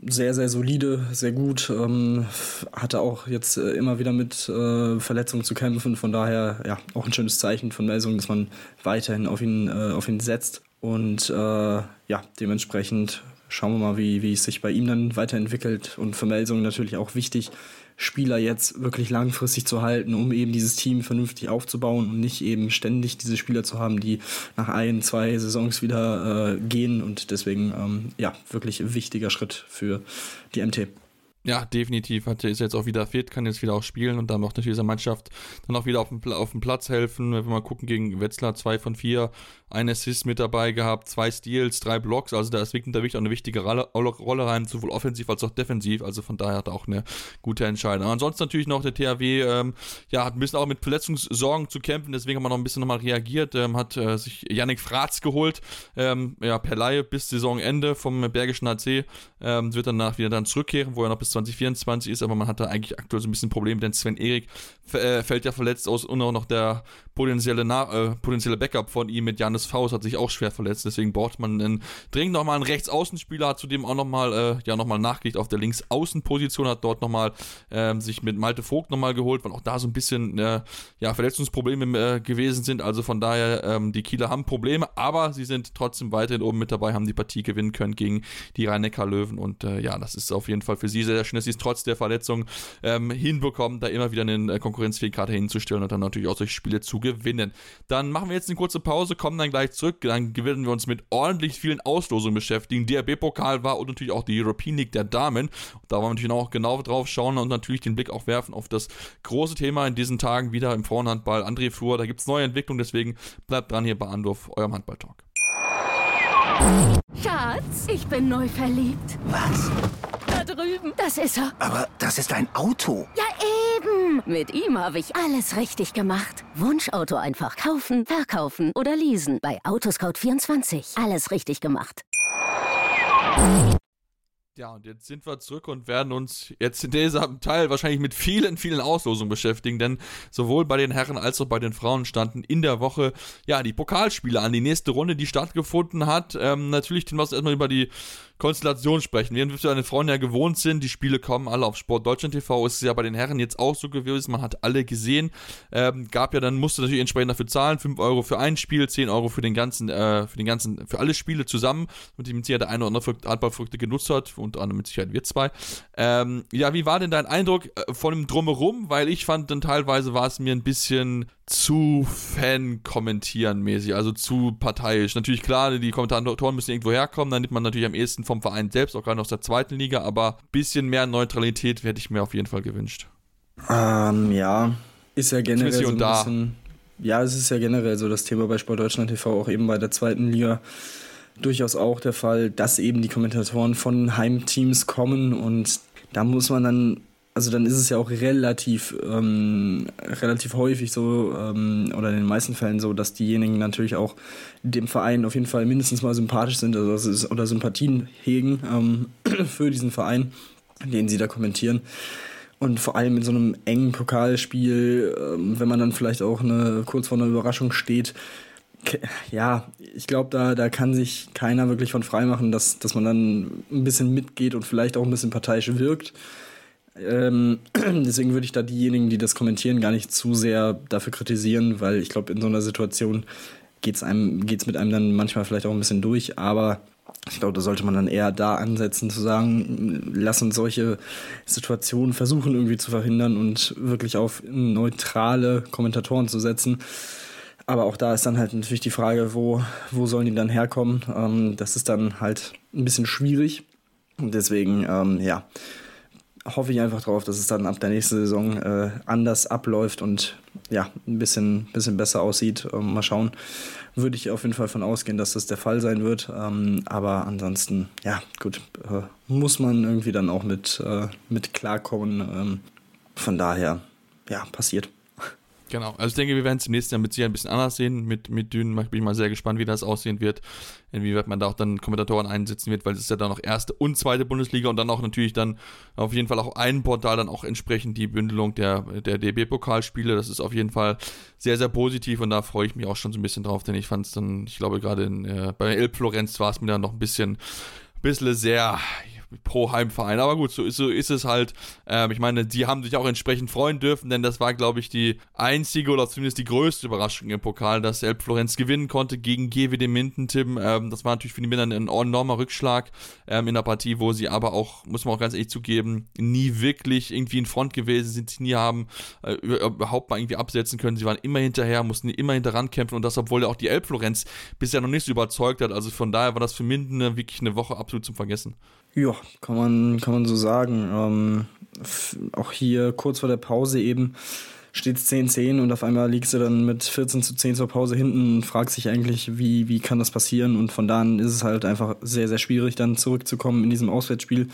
[SPEAKER 3] sehr, sehr solide, sehr gut. Ähm, hatte auch jetzt äh, immer wieder mit äh, Verletzungen zu kämpfen. Von daher, ja, auch ein schönes Zeichen von Melsung, dass man weiterhin auf ihn, auf ihn setzt. Und ja, dementsprechend schauen wir mal, wie, wie es sich bei ihm dann weiterentwickelt. Und für Melsung natürlich auch wichtig, Spieler jetzt wirklich langfristig zu halten, um eben dieses Team vernünftig aufzubauen und nicht eben ständig diese Spieler zu haben, die nach ein, zwei Saisons wieder äh, gehen. Und deswegen, ähm, ja, wirklich ein wichtiger Schritt für die MT.
[SPEAKER 2] Ja, definitiv. Hat, ist jetzt auch wieder fit, kann jetzt wieder auch spielen und dann auch natürlich dieser Mannschaft dann auch wieder auf dem, auf dem Platz helfen. Wenn wir mal gucken, gegen Wetzlar zwei von vier, ein Assist mit dabei gehabt, zwei Steals, drei Blocks. Also da ist wirklich, auch eine wichtige Rolle, rein, sowohl offensiv als auch defensiv. Also von daher hat er auch eine gute Entscheidung. Ansonsten natürlich noch der THW, ähm, ja, hat ein bisschen auch mit Verletzungssorgen zu kämpfen, deswegen haben wir noch ein bisschen nochmal reagiert. Ähm, hat äh, sich Yannick Fratz geholt, ähm, ja, per Laie bis Saisonende vom Bergischen AC. Ähm, wird danach wieder dann zurückkehren, wo er noch bis 2024 ist, aber man hat da eigentlich aktuell so ein bisschen Probleme, denn Sven Erik äh, fällt ja verletzt aus und auch noch der potenzielle, äh, potenzielle Backup von ihm mit Janis Faust hat sich auch schwer verletzt, deswegen braucht man einen, dringend nochmal einen Rechtsaußenspieler, hat zudem auch nochmal, äh, ja, nochmal nachgelegt auf der Linksaußenposition, hat dort nochmal äh, sich mit Malte Vogt nochmal geholt, weil auch da so ein bisschen, äh, ja, Verletzungsprobleme äh, gewesen sind, also von daher, ähm, die Kieler haben Probleme, aber sie sind trotzdem weiterhin oben mit dabei, haben die Partie gewinnen können gegen die Rhein-Neckar-Löwen und äh, ja, das ist auf jeden Fall für sie sehr, sehr schön, dass sie es trotz der Verletzung ähm, hinbekommen, da immer wieder einen äh, konkurrenzfähigen Kader hinzustellen und dann natürlich auch solche Spiele zu gewinnen. Dann machen wir jetzt eine kurze Pause, kommen dann gleich zurück, dann werden wir uns mit ordentlich vielen Auslosungen beschäftigen. DRB-Pokal war und natürlich auch die European League der Damen. Da wollen wir natürlich auch genau drauf schauen und natürlich den Blick auch werfen auf das große Thema in diesen Tagen wieder im Frauenhandball. André Fuhr, da gibt es neue Entwicklungen, deswegen bleibt dran hier bei Andorf, eurem Handball-Talk.
[SPEAKER 4] Schatz, ich bin neu verliebt.
[SPEAKER 5] Was?
[SPEAKER 4] Drüben. Das ist er.
[SPEAKER 5] Aber das ist ein Auto.
[SPEAKER 4] Ja, eben. Mit ihm habe ich alles richtig gemacht. Wunschauto einfach kaufen, verkaufen oder leasen. Bei Autoscout24. Alles richtig gemacht.
[SPEAKER 2] Ja, und jetzt sind wir zurück und werden uns jetzt in diesem Teil wahrscheinlich mit vielen, vielen Auslosungen beschäftigen, denn sowohl bei den Herren als auch bei den Frauen standen in der Woche ja die Pokalspiele an. Die nächste Runde, die stattgefunden hat. Ähm, natürlich, den was erstmal über die Konstellation sprechen. Während wir an den Frauen ja gewohnt sind, die Spiele kommen alle auf Sport Deutschland TV, ist es ja bei den Herren jetzt auch so gewesen, man hat alle gesehen, ähm, gab ja dann, musste natürlich entsprechend dafür zahlen, 5 Euro für ein Spiel, 10 Euro für den ganzen, äh, für den ganzen, für alle Spiele zusammen, mit dem Sicherheit der eine oder andere Handballverrückte genutzt hat, und anderem mit Sicherheit wir zwei. Ähm, ja, wie war denn dein Eindruck äh, von dem Drumherum? Weil ich fand dann teilweise war es mir ein bisschen zu Fan-kommentieren mäßig, also zu parteiisch. Natürlich klar, die Kommentatoren müssen irgendwo herkommen, dann nimmt man natürlich am ehesten vom Verein selbst, auch gerade aus der zweiten Liga, aber ein bisschen mehr Neutralität hätte ich mir auf jeden Fall gewünscht.
[SPEAKER 3] Ähm, ja, ist ja generell so ein da. bisschen, ja, es ist ja generell so das Thema bei Sport Deutschland TV, auch eben bei der zweiten Liga durchaus auch der Fall, dass eben die Kommentatoren von Heimteams kommen und da muss man dann also dann ist es ja auch relativ, ähm, relativ häufig so, ähm, oder in den meisten Fällen so, dass diejenigen natürlich auch dem Verein auf jeden Fall mindestens mal sympathisch sind also, oder Sympathien hegen ähm, für diesen Verein, den sie da kommentieren. Und vor allem in so einem engen Pokalspiel, ähm, wenn man dann vielleicht auch eine, kurz vor einer Überraschung steht, ja, ich glaube, da, da kann sich keiner wirklich von freimachen, dass, dass man dann ein bisschen mitgeht und vielleicht auch ein bisschen parteiisch wirkt. Ähm, deswegen würde ich da diejenigen, die das kommentieren, gar nicht zu sehr dafür kritisieren, weil ich glaube, in so einer Situation geht es geht's mit einem dann manchmal vielleicht auch ein bisschen durch, aber ich glaube, da sollte man dann eher da ansetzen, zu sagen, lass uns solche Situationen versuchen irgendwie zu verhindern und wirklich auf neutrale Kommentatoren zu setzen. Aber auch da ist dann halt natürlich die Frage, wo, wo sollen die dann herkommen? Ähm, das ist dann halt ein bisschen schwierig. Und deswegen, ähm, ja, hoffe ich einfach darauf, dass es dann ab der nächsten Saison äh, anders abläuft und ja, ein bisschen, bisschen besser aussieht. Ähm, mal schauen. Würde ich auf jeden Fall von ausgehen, dass das der Fall sein wird. Ähm, aber ansonsten, ja, gut, äh, muss man irgendwie dann auch mit, äh, mit klarkommen. Ähm, von daher, ja, passiert.
[SPEAKER 2] Genau, also ich denke, wir werden es im nächsten Jahr mit Sicherheit ein bisschen anders sehen. Mit, mit Dünen bin ich mal sehr gespannt, wie das aussehen wird. Inwieweit man da auch dann Kommentatoren einsetzen wird, weil es ist ja dann noch erste und zweite Bundesliga und dann auch natürlich dann auf jeden Fall auch ein Portal dann auch entsprechend die Bündelung der, der DB-Pokalspiele. Das ist auf jeden Fall sehr, sehr positiv und da freue ich mich auch schon so ein bisschen drauf, denn ich fand es dann, ich glaube gerade äh, bei Elb Florenz war es mir dann noch ein bisschen, bisschen sehr, pro Heimverein. Aber gut, so ist, so ist es halt. Ähm, ich meine, die haben sich auch entsprechend freuen dürfen, denn das war, glaube ich, die einzige oder zumindest die größte Überraschung im Pokal, dass Elb Florenz gewinnen konnte gegen GWD Minden, Tim. Ähm, das war natürlich für die Minder ein enormer Rückschlag ähm, in der Partie, wo sie aber auch, muss man auch ganz ehrlich zugeben, nie wirklich irgendwie in Front gewesen sind, sie nie haben äh, überhaupt mal irgendwie absetzen können. Sie waren immer hinterher, mussten immer hinterran kämpfen und das, obwohl auch die Elb Florenz bisher noch nicht so überzeugt hat. Also von daher war das für Minden wirklich eine Woche absolut zum Vergessen.
[SPEAKER 3] Ja, kann man, kann man so sagen. Ähm, auch hier kurz vor der Pause eben steht es 10-10 und auf einmal liegst du dann mit 14 zu 10 zur Pause hinten und fragst dich eigentlich, wie, wie kann das passieren? Und von da an ist es halt einfach sehr, sehr schwierig, dann zurückzukommen in diesem Auswärtsspiel.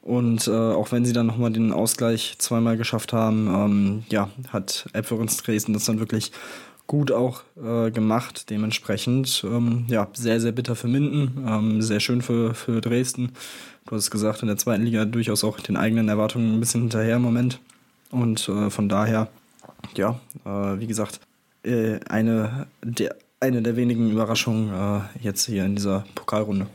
[SPEAKER 3] Und äh, auch wenn sie dann nochmal den Ausgleich zweimal geschafft haben, ähm, ja, hat Äpfelrins Dresden das dann wirklich gut auch äh, gemacht. Dementsprechend, ähm, ja, sehr, sehr bitter für Minden, ähm, sehr schön für, für Dresden du hast es gesagt, in der zweiten Liga durchaus auch den eigenen Erwartungen ein bisschen hinterher im Moment. Und äh, von daher, ja, äh, wie gesagt, äh, eine, der, eine der wenigen Überraschungen äh, jetzt hier in dieser Pokalrunde.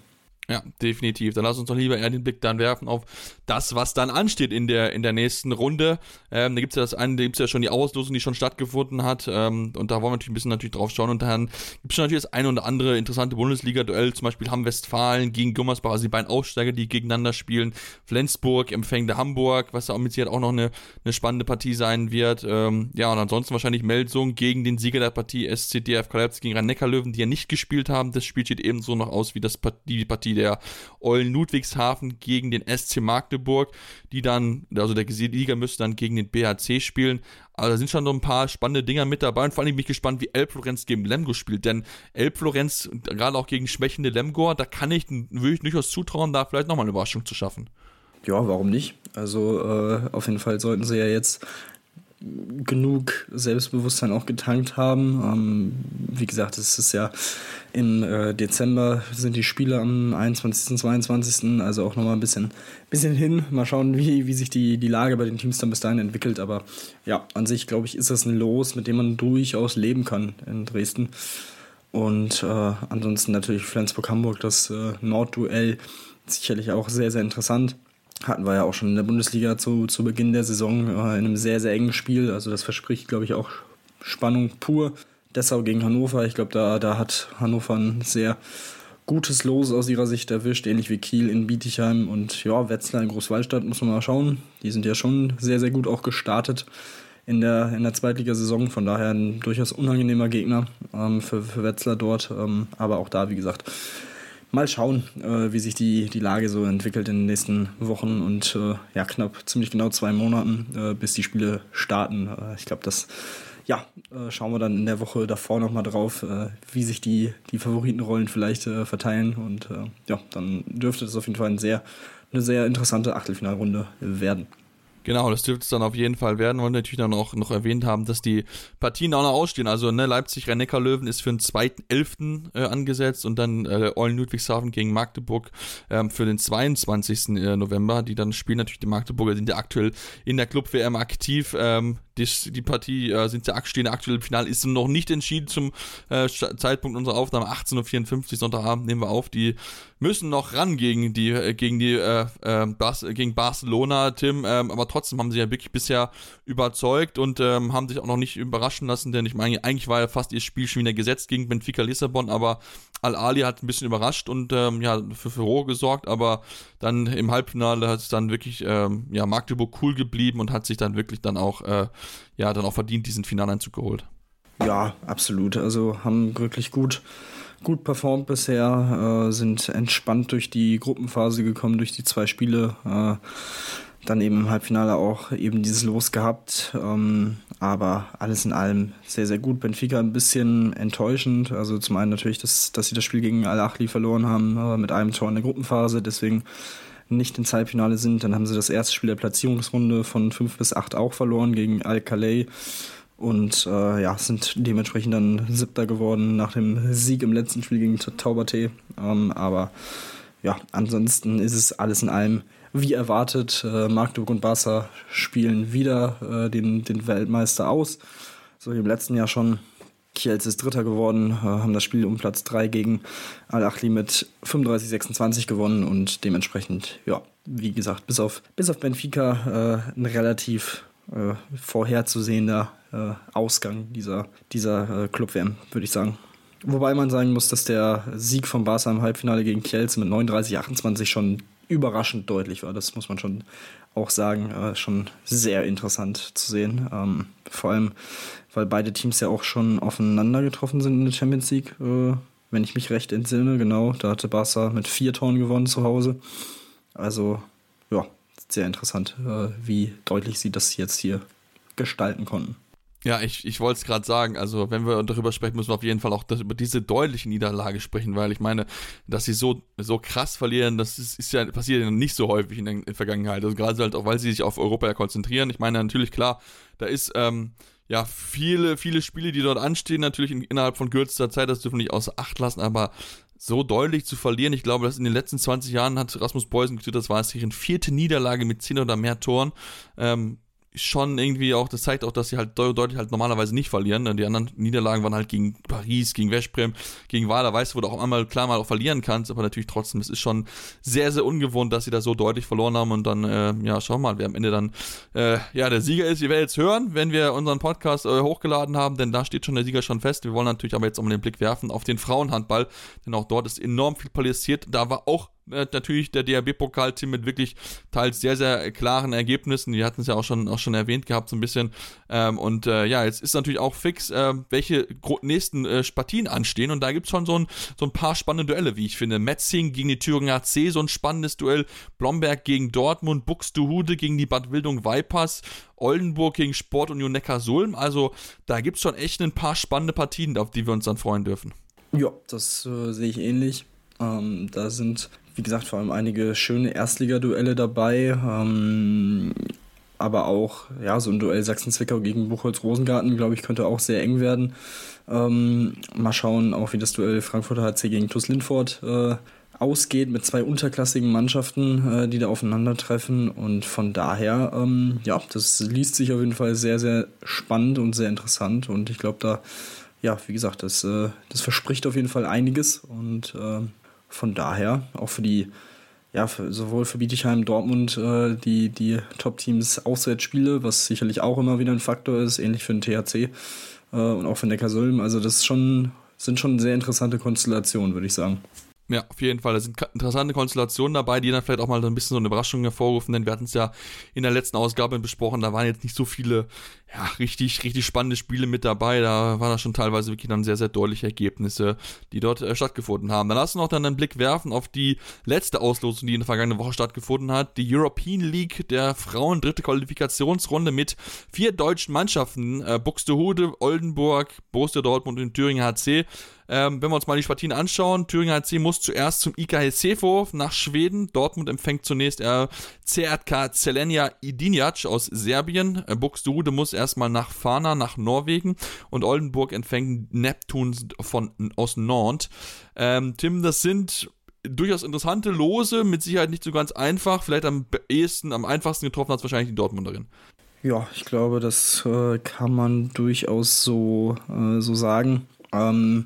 [SPEAKER 2] Ja, definitiv. Dann lass uns doch lieber eher den Blick dann werfen auf das, was dann ansteht in der, in der nächsten Runde. Ähm, da gibt es ja das eine, da gibt ja schon die Auslosung, die schon stattgefunden hat. Ähm, und da wollen wir natürlich ein bisschen natürlich drauf schauen. Und dann gibt es schon natürlich das eine oder andere interessante Bundesliga-Duell. Zum Beispiel Hamm Westfalen gegen Gummersbach, also die beiden Aufsteiger, die gegeneinander spielen. Flensburg empfängt Hamburg, was da mit Sicherheit auch noch eine, eine spannende Partie sein wird. Ähm, ja, und ansonsten wahrscheinlich Melsung gegen den Sieger der Partie SCDF Kalabs gegen Rhein-Neckar-Löwen, die ja nicht gespielt haben. Das Spiel steht ebenso noch aus wie das, die Partie der Eulen Ludwigshafen gegen den SC Magdeburg, die dann, also der Sieger müsste dann gegen den BHC spielen. Also da sind schon noch ein paar spannende Dinger mit dabei und vor allem bin ich gespannt, wie Elbflorenz gegen Lemgo spielt, denn Elbflorenz, gerade auch gegen schwächende Lemgo, da kann ich, würde ich durchaus zutrauen, da vielleicht nochmal eine Überraschung zu schaffen.
[SPEAKER 3] Ja, warum nicht? Also äh, auf jeden Fall sollten sie ja jetzt genug Selbstbewusstsein auch getankt haben. Ähm, wie gesagt, es ist ja im äh, Dezember sind die Spiele am 21. und 22. Also auch nochmal ein bisschen, bisschen hin. Mal schauen, wie, wie sich die, die Lage bei den Teams dann bis dahin entwickelt. Aber ja, an sich glaube ich, ist das ein Los, mit dem man durchaus leben kann in Dresden. Und äh, ansonsten natürlich Flensburg-Hamburg, das äh, Nordduell, sicherlich auch sehr, sehr interessant hatten wir ja auch schon in der Bundesliga zu, zu Beginn der Saison äh, in einem sehr, sehr engen Spiel. Also das verspricht, glaube ich, auch Spannung pur. Dessau gegen Hannover. Ich glaube, da, da hat Hannover ein sehr gutes Los aus ihrer Sicht erwischt, ähnlich wie Kiel in Bietigheim und ja, Wetzlar in Großwallstadt muss man mal schauen. Die sind ja schon sehr, sehr gut auch gestartet in der, in der Zweitligasaison, von daher ein durchaus unangenehmer Gegner ähm, für, für Wetzlar dort. Ähm, aber auch da, wie gesagt, mal schauen, äh, wie sich die, die Lage so entwickelt in den nächsten Wochen und äh, ja, knapp ziemlich genau zwei Monaten, äh, bis die Spiele starten. Äh, ich glaube, das ja, äh, schauen wir dann in der Woche davor nochmal drauf, äh, wie sich die, die Favoritenrollen vielleicht verteilen und ja, dann dürfte das auf jeden Fall ein sehr eine sehr interessante Achtelfinalrunde werden.
[SPEAKER 2] Genau, das dürfte es dann auf jeden Fall werden. Wollen natürlich dann auch noch erwähnt haben, dass die Partien auch noch ausstehen. Also ne, Leipzig rhein löwen ist für den 2.11. Äh, angesetzt und dann äh, Eulen Ludwigshafen gegen Magdeburg ähm, für den 22. Äh, November. Die dann spielen natürlich die Magdeburger, sind ja aktuell in der Club-WM aktiv. Ähm, die, die Partie äh, sind ja stehen aktuell im Finale, ist noch nicht entschieden zum äh, Zeitpunkt unserer Aufnahme. 18.54 Uhr Sonntagabend nehmen wir auf. Die müssen noch ran gegen die, äh, gegen die, äh, äh, Bas gegen Barcelona, Tim, ähm, aber trotzdem haben sie ja wirklich bisher überzeugt und ähm, haben sich auch noch nicht überraschen lassen, denn ich meine, eigentlich war ja fast ihr Spiel schon wieder gesetzt gegen Benfica Lissabon, aber Al-Ali hat ein bisschen überrascht und ähm, ja, für Furore gesorgt, aber dann im Halbfinale hat es dann wirklich, ähm, ja, Magdeburg cool geblieben und hat sich dann wirklich dann auch, äh, ja, dann auch verdient diesen Finaleinzug geholt.
[SPEAKER 3] Ja, absolut. Also haben wirklich gut gut performt bisher, äh, sind entspannt durch die Gruppenphase gekommen, durch die zwei Spiele. Äh, dann eben im Halbfinale auch eben dieses Los gehabt. Ähm, aber alles in allem sehr, sehr gut. Benfica ein bisschen enttäuschend. Also zum einen natürlich, dass, dass sie das Spiel gegen Al-Achli verloren haben, aber mit einem Tor in der Gruppenphase. Deswegen nicht ins Halbfinale sind. Dann haben sie das erste Spiel der Platzierungsrunde von 5 bis 8 auch verloren gegen Al-Calais und äh, ja, sind dementsprechend dann Siebter geworden nach dem Sieg im letzten Spiel gegen Taubertee. Ähm, aber ja, ansonsten ist es alles in allem wie erwartet. Äh, Magdeburg und Barca spielen wieder äh, den, den Weltmeister aus. So wie im letzten Jahr schon. Kielz ist Dritter geworden, äh, haben das Spiel um Platz 3 gegen Al-Achli mit 35-26 gewonnen und dementsprechend, ja, wie gesagt, bis auf, bis auf Benfica äh, ein relativ äh, vorherzusehender äh, Ausgang dieser, dieser äh, Club-WM, würde ich sagen. Wobei man sagen muss, dass der Sieg von Barca im Halbfinale gegen Kielce mit 39-28 schon überraschend deutlich war. Das muss man schon auch sagen. Äh, schon sehr interessant zu sehen. Ähm, vor allem, weil beide Teams ja auch schon aufeinander getroffen sind in der Champions League. Äh, wenn ich mich recht entsinne, genau. Da hatte Barca mit vier Toren gewonnen zu Hause. Also, ja, sehr interessant, äh, wie deutlich sie das jetzt hier gestalten konnten.
[SPEAKER 2] Ja, ich, ich wollte es gerade sagen, also wenn wir darüber sprechen, müssen wir auf jeden Fall auch das, über diese deutliche Niederlage sprechen, weil ich meine, dass sie so, so krass verlieren, das ist, ist ja passiert ja nicht so häufig in der, in der Vergangenheit. Also gerade halt auch, weil sie sich auf Europa ja konzentrieren. Ich meine, natürlich klar, da ist ähm, ja viele, viele Spiele, die dort anstehen, natürlich in, innerhalb von kürzester Zeit, das dürfen wir nicht außer Acht lassen, aber so deutlich zu verlieren. Ich glaube, dass in den letzten 20 Jahren hat Rasmus Beusen getötet, das war es ihre vierte Niederlage mit 10 oder mehr Toren. Ähm, schon irgendwie auch, das zeigt auch, dass sie halt deutlich halt normalerweise nicht verlieren. Die anderen Niederlagen waren halt gegen Paris, gegen Westbrem, gegen Wahl, da weißt du, wo du auch einmal klar mal auch verlieren kannst, aber natürlich trotzdem, es ist schon sehr, sehr ungewohnt, dass sie da so deutlich verloren haben und dann, äh, ja, schau mal, wer am Ende dann, äh, ja, der Sieger ist. Ihr werdet jetzt hören, wenn wir unseren Podcast äh, hochgeladen haben, denn da steht schon der Sieger schon fest. Wir wollen natürlich aber jetzt auch mal den Blick werfen auf den Frauenhandball, denn auch dort ist enorm viel passiert. Da war auch natürlich der DRB-Pokalteam mit wirklich teils sehr, sehr klaren Ergebnissen. Die hatten es ja auch schon, auch schon erwähnt gehabt, so ein bisschen. Ähm, und äh, ja, jetzt ist natürlich auch fix, äh, welche nächsten äh, Partien anstehen. Und da gibt es schon so ein, so ein paar spannende Duelle, wie ich finde. Metzing gegen die Thüringer AC, so ein spannendes Duell. Blomberg gegen Dortmund, Buxtehude gegen die Bad Wildung Vipers. Oldenburg gegen Sportunion Neckarsulm. Also da gibt es schon echt ein paar spannende Partien, auf die wir uns dann freuen dürfen.
[SPEAKER 3] Ja, das äh, sehe ich ähnlich. Ähm, da sind wie gesagt, vor allem einige schöne Erstligaduelle dabei. Ähm, aber auch, ja, so ein Duell Sachsen-Zwickau gegen Buchholz-Rosengarten, glaube ich, könnte auch sehr eng werden. Ähm, mal schauen, auch wie das Duell Frankfurter HC gegen TuS Lindfort äh, ausgeht mit zwei unterklassigen Mannschaften, äh, die da aufeinandertreffen. Und von daher, ähm, ja, das liest sich auf jeden Fall sehr, sehr spannend und sehr interessant. Und ich glaube, da, ja, wie gesagt, das, äh, das verspricht auf jeden Fall einiges. Und äh, von daher, auch für die, ja, für, sowohl für Bietigheim, Dortmund, äh, die, die Top-Teams Auswärtsspiele, was sicherlich auch immer wieder ein Faktor ist, ähnlich für den THC äh, und auch für Neckarsulm. Also das schon, sind schon sehr interessante Konstellationen, würde ich sagen.
[SPEAKER 2] Ja, auf jeden Fall. Da sind interessante Konstellationen dabei, die dann vielleicht auch mal so ein bisschen so eine Überraschung hervorrufen, denn wir hatten es ja in der letzten Ausgabe besprochen, da waren jetzt nicht so viele, ja, richtig, richtig spannende Spiele mit dabei. Da waren da schon teilweise wirklich dann sehr, sehr deutliche Ergebnisse, die dort äh, stattgefunden haben. Dann lass uns noch dann einen Blick werfen auf die letzte Auslosung, die in der vergangenen Woche stattgefunden hat. Die European League der Frauen dritte Qualifikationsrunde mit vier deutschen Mannschaften, äh, Buxtehude, Oldenburg, Borussia Dortmund und Thüringen HC. Ähm, wenn wir uns mal die Partien anschauen, Thüringen HC muss zuerst zum IKH Sefo nach Schweden. Dortmund empfängt zunächst äh, CRK Zelenia Idinjac aus Serbien. Äh, Buxtehude muss erstmal nach Fana, nach Norwegen. Und Oldenburg empfängt Neptun von, aus Nantes. Ähm, Tim, das sind durchaus interessante Lose, mit Sicherheit nicht so ganz einfach. Vielleicht am ehesten, am einfachsten getroffen hat es wahrscheinlich die Dortmunderin.
[SPEAKER 3] Ja, ich glaube, das äh, kann man durchaus so, äh, so sagen. Ähm,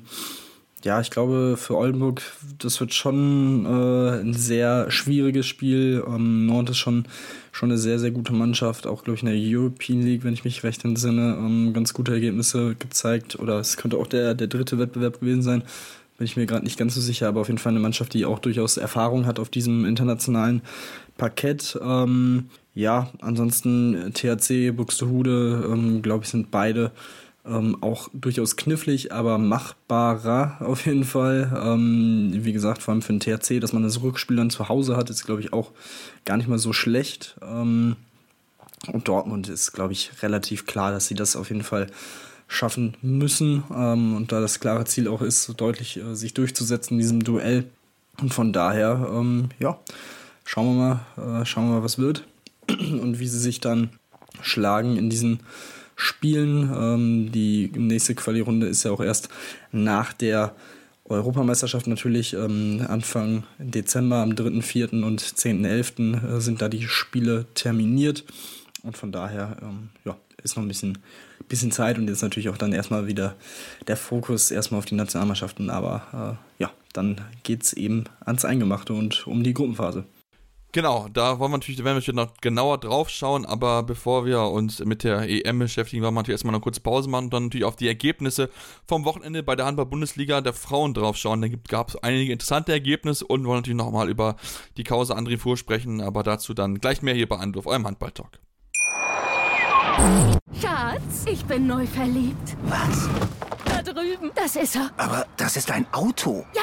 [SPEAKER 3] ja, ich glaube, für Oldenburg, das wird schon äh, ein sehr schwieriges Spiel. Ähm, Nord ist schon, schon eine sehr, sehr gute Mannschaft, auch, glaube ich, in der European League, wenn ich mich recht entsinne, ähm, ganz gute Ergebnisse gezeigt. Oder es könnte auch der, der dritte Wettbewerb gewesen sein bin ich mir gerade nicht ganz so sicher, aber auf jeden Fall eine Mannschaft, die auch durchaus Erfahrung hat auf diesem internationalen Parkett. Ähm, ja, ansonsten THC, Buxtehude, ähm, glaube ich, sind beide ähm, auch durchaus knifflig, aber machbarer auf jeden Fall. Ähm, wie gesagt, vor allem für den THC, dass man das Rückspiel dann zu Hause hat, ist, glaube ich, auch gar nicht mal so schlecht. Ähm, und Dortmund ist, glaube ich, relativ klar, dass sie das auf jeden Fall schaffen müssen. Ähm, und da das klare Ziel auch ist, so deutlich äh, sich durchzusetzen in diesem Duell. Und von daher, ähm, ja, schauen wir mal, äh, schauen wir mal, was wird und wie sie sich dann schlagen in diesen Spielen. Ähm, die nächste Quali-Runde ist ja auch erst nach der Europameisterschaft natürlich. Ähm, Anfang Dezember, am 3., 4. und 10.11. Äh, sind da die Spiele terminiert. Und von daher, ähm, ja, ist noch ein bisschen bisschen Zeit und jetzt natürlich auch dann erstmal wieder der Fokus erstmal auf die Nationalmannschaften. Aber äh, ja, dann geht es eben ans Eingemachte und um die Gruppenphase.
[SPEAKER 2] Genau, da wollen wir natürlich, werden wir noch genauer drauf schauen, aber bevor wir uns mit der EM beschäftigen, wollen wir natürlich erstmal eine kurze Pause machen und dann natürlich auf die Ergebnisse vom Wochenende bei der Handball-Bundesliga der Frauen drauf schauen. Da gab es einige interessante Ergebnisse und wollen natürlich nochmal über die Causa André Fuhr sprechen, aber dazu dann gleich mehr hier bei Anruf, eurem Handball-Talk.
[SPEAKER 4] Schatz, ich bin neu verliebt.
[SPEAKER 5] Was?
[SPEAKER 4] Da drüben. Das ist er.
[SPEAKER 5] Aber das ist ein Auto.
[SPEAKER 4] Ja,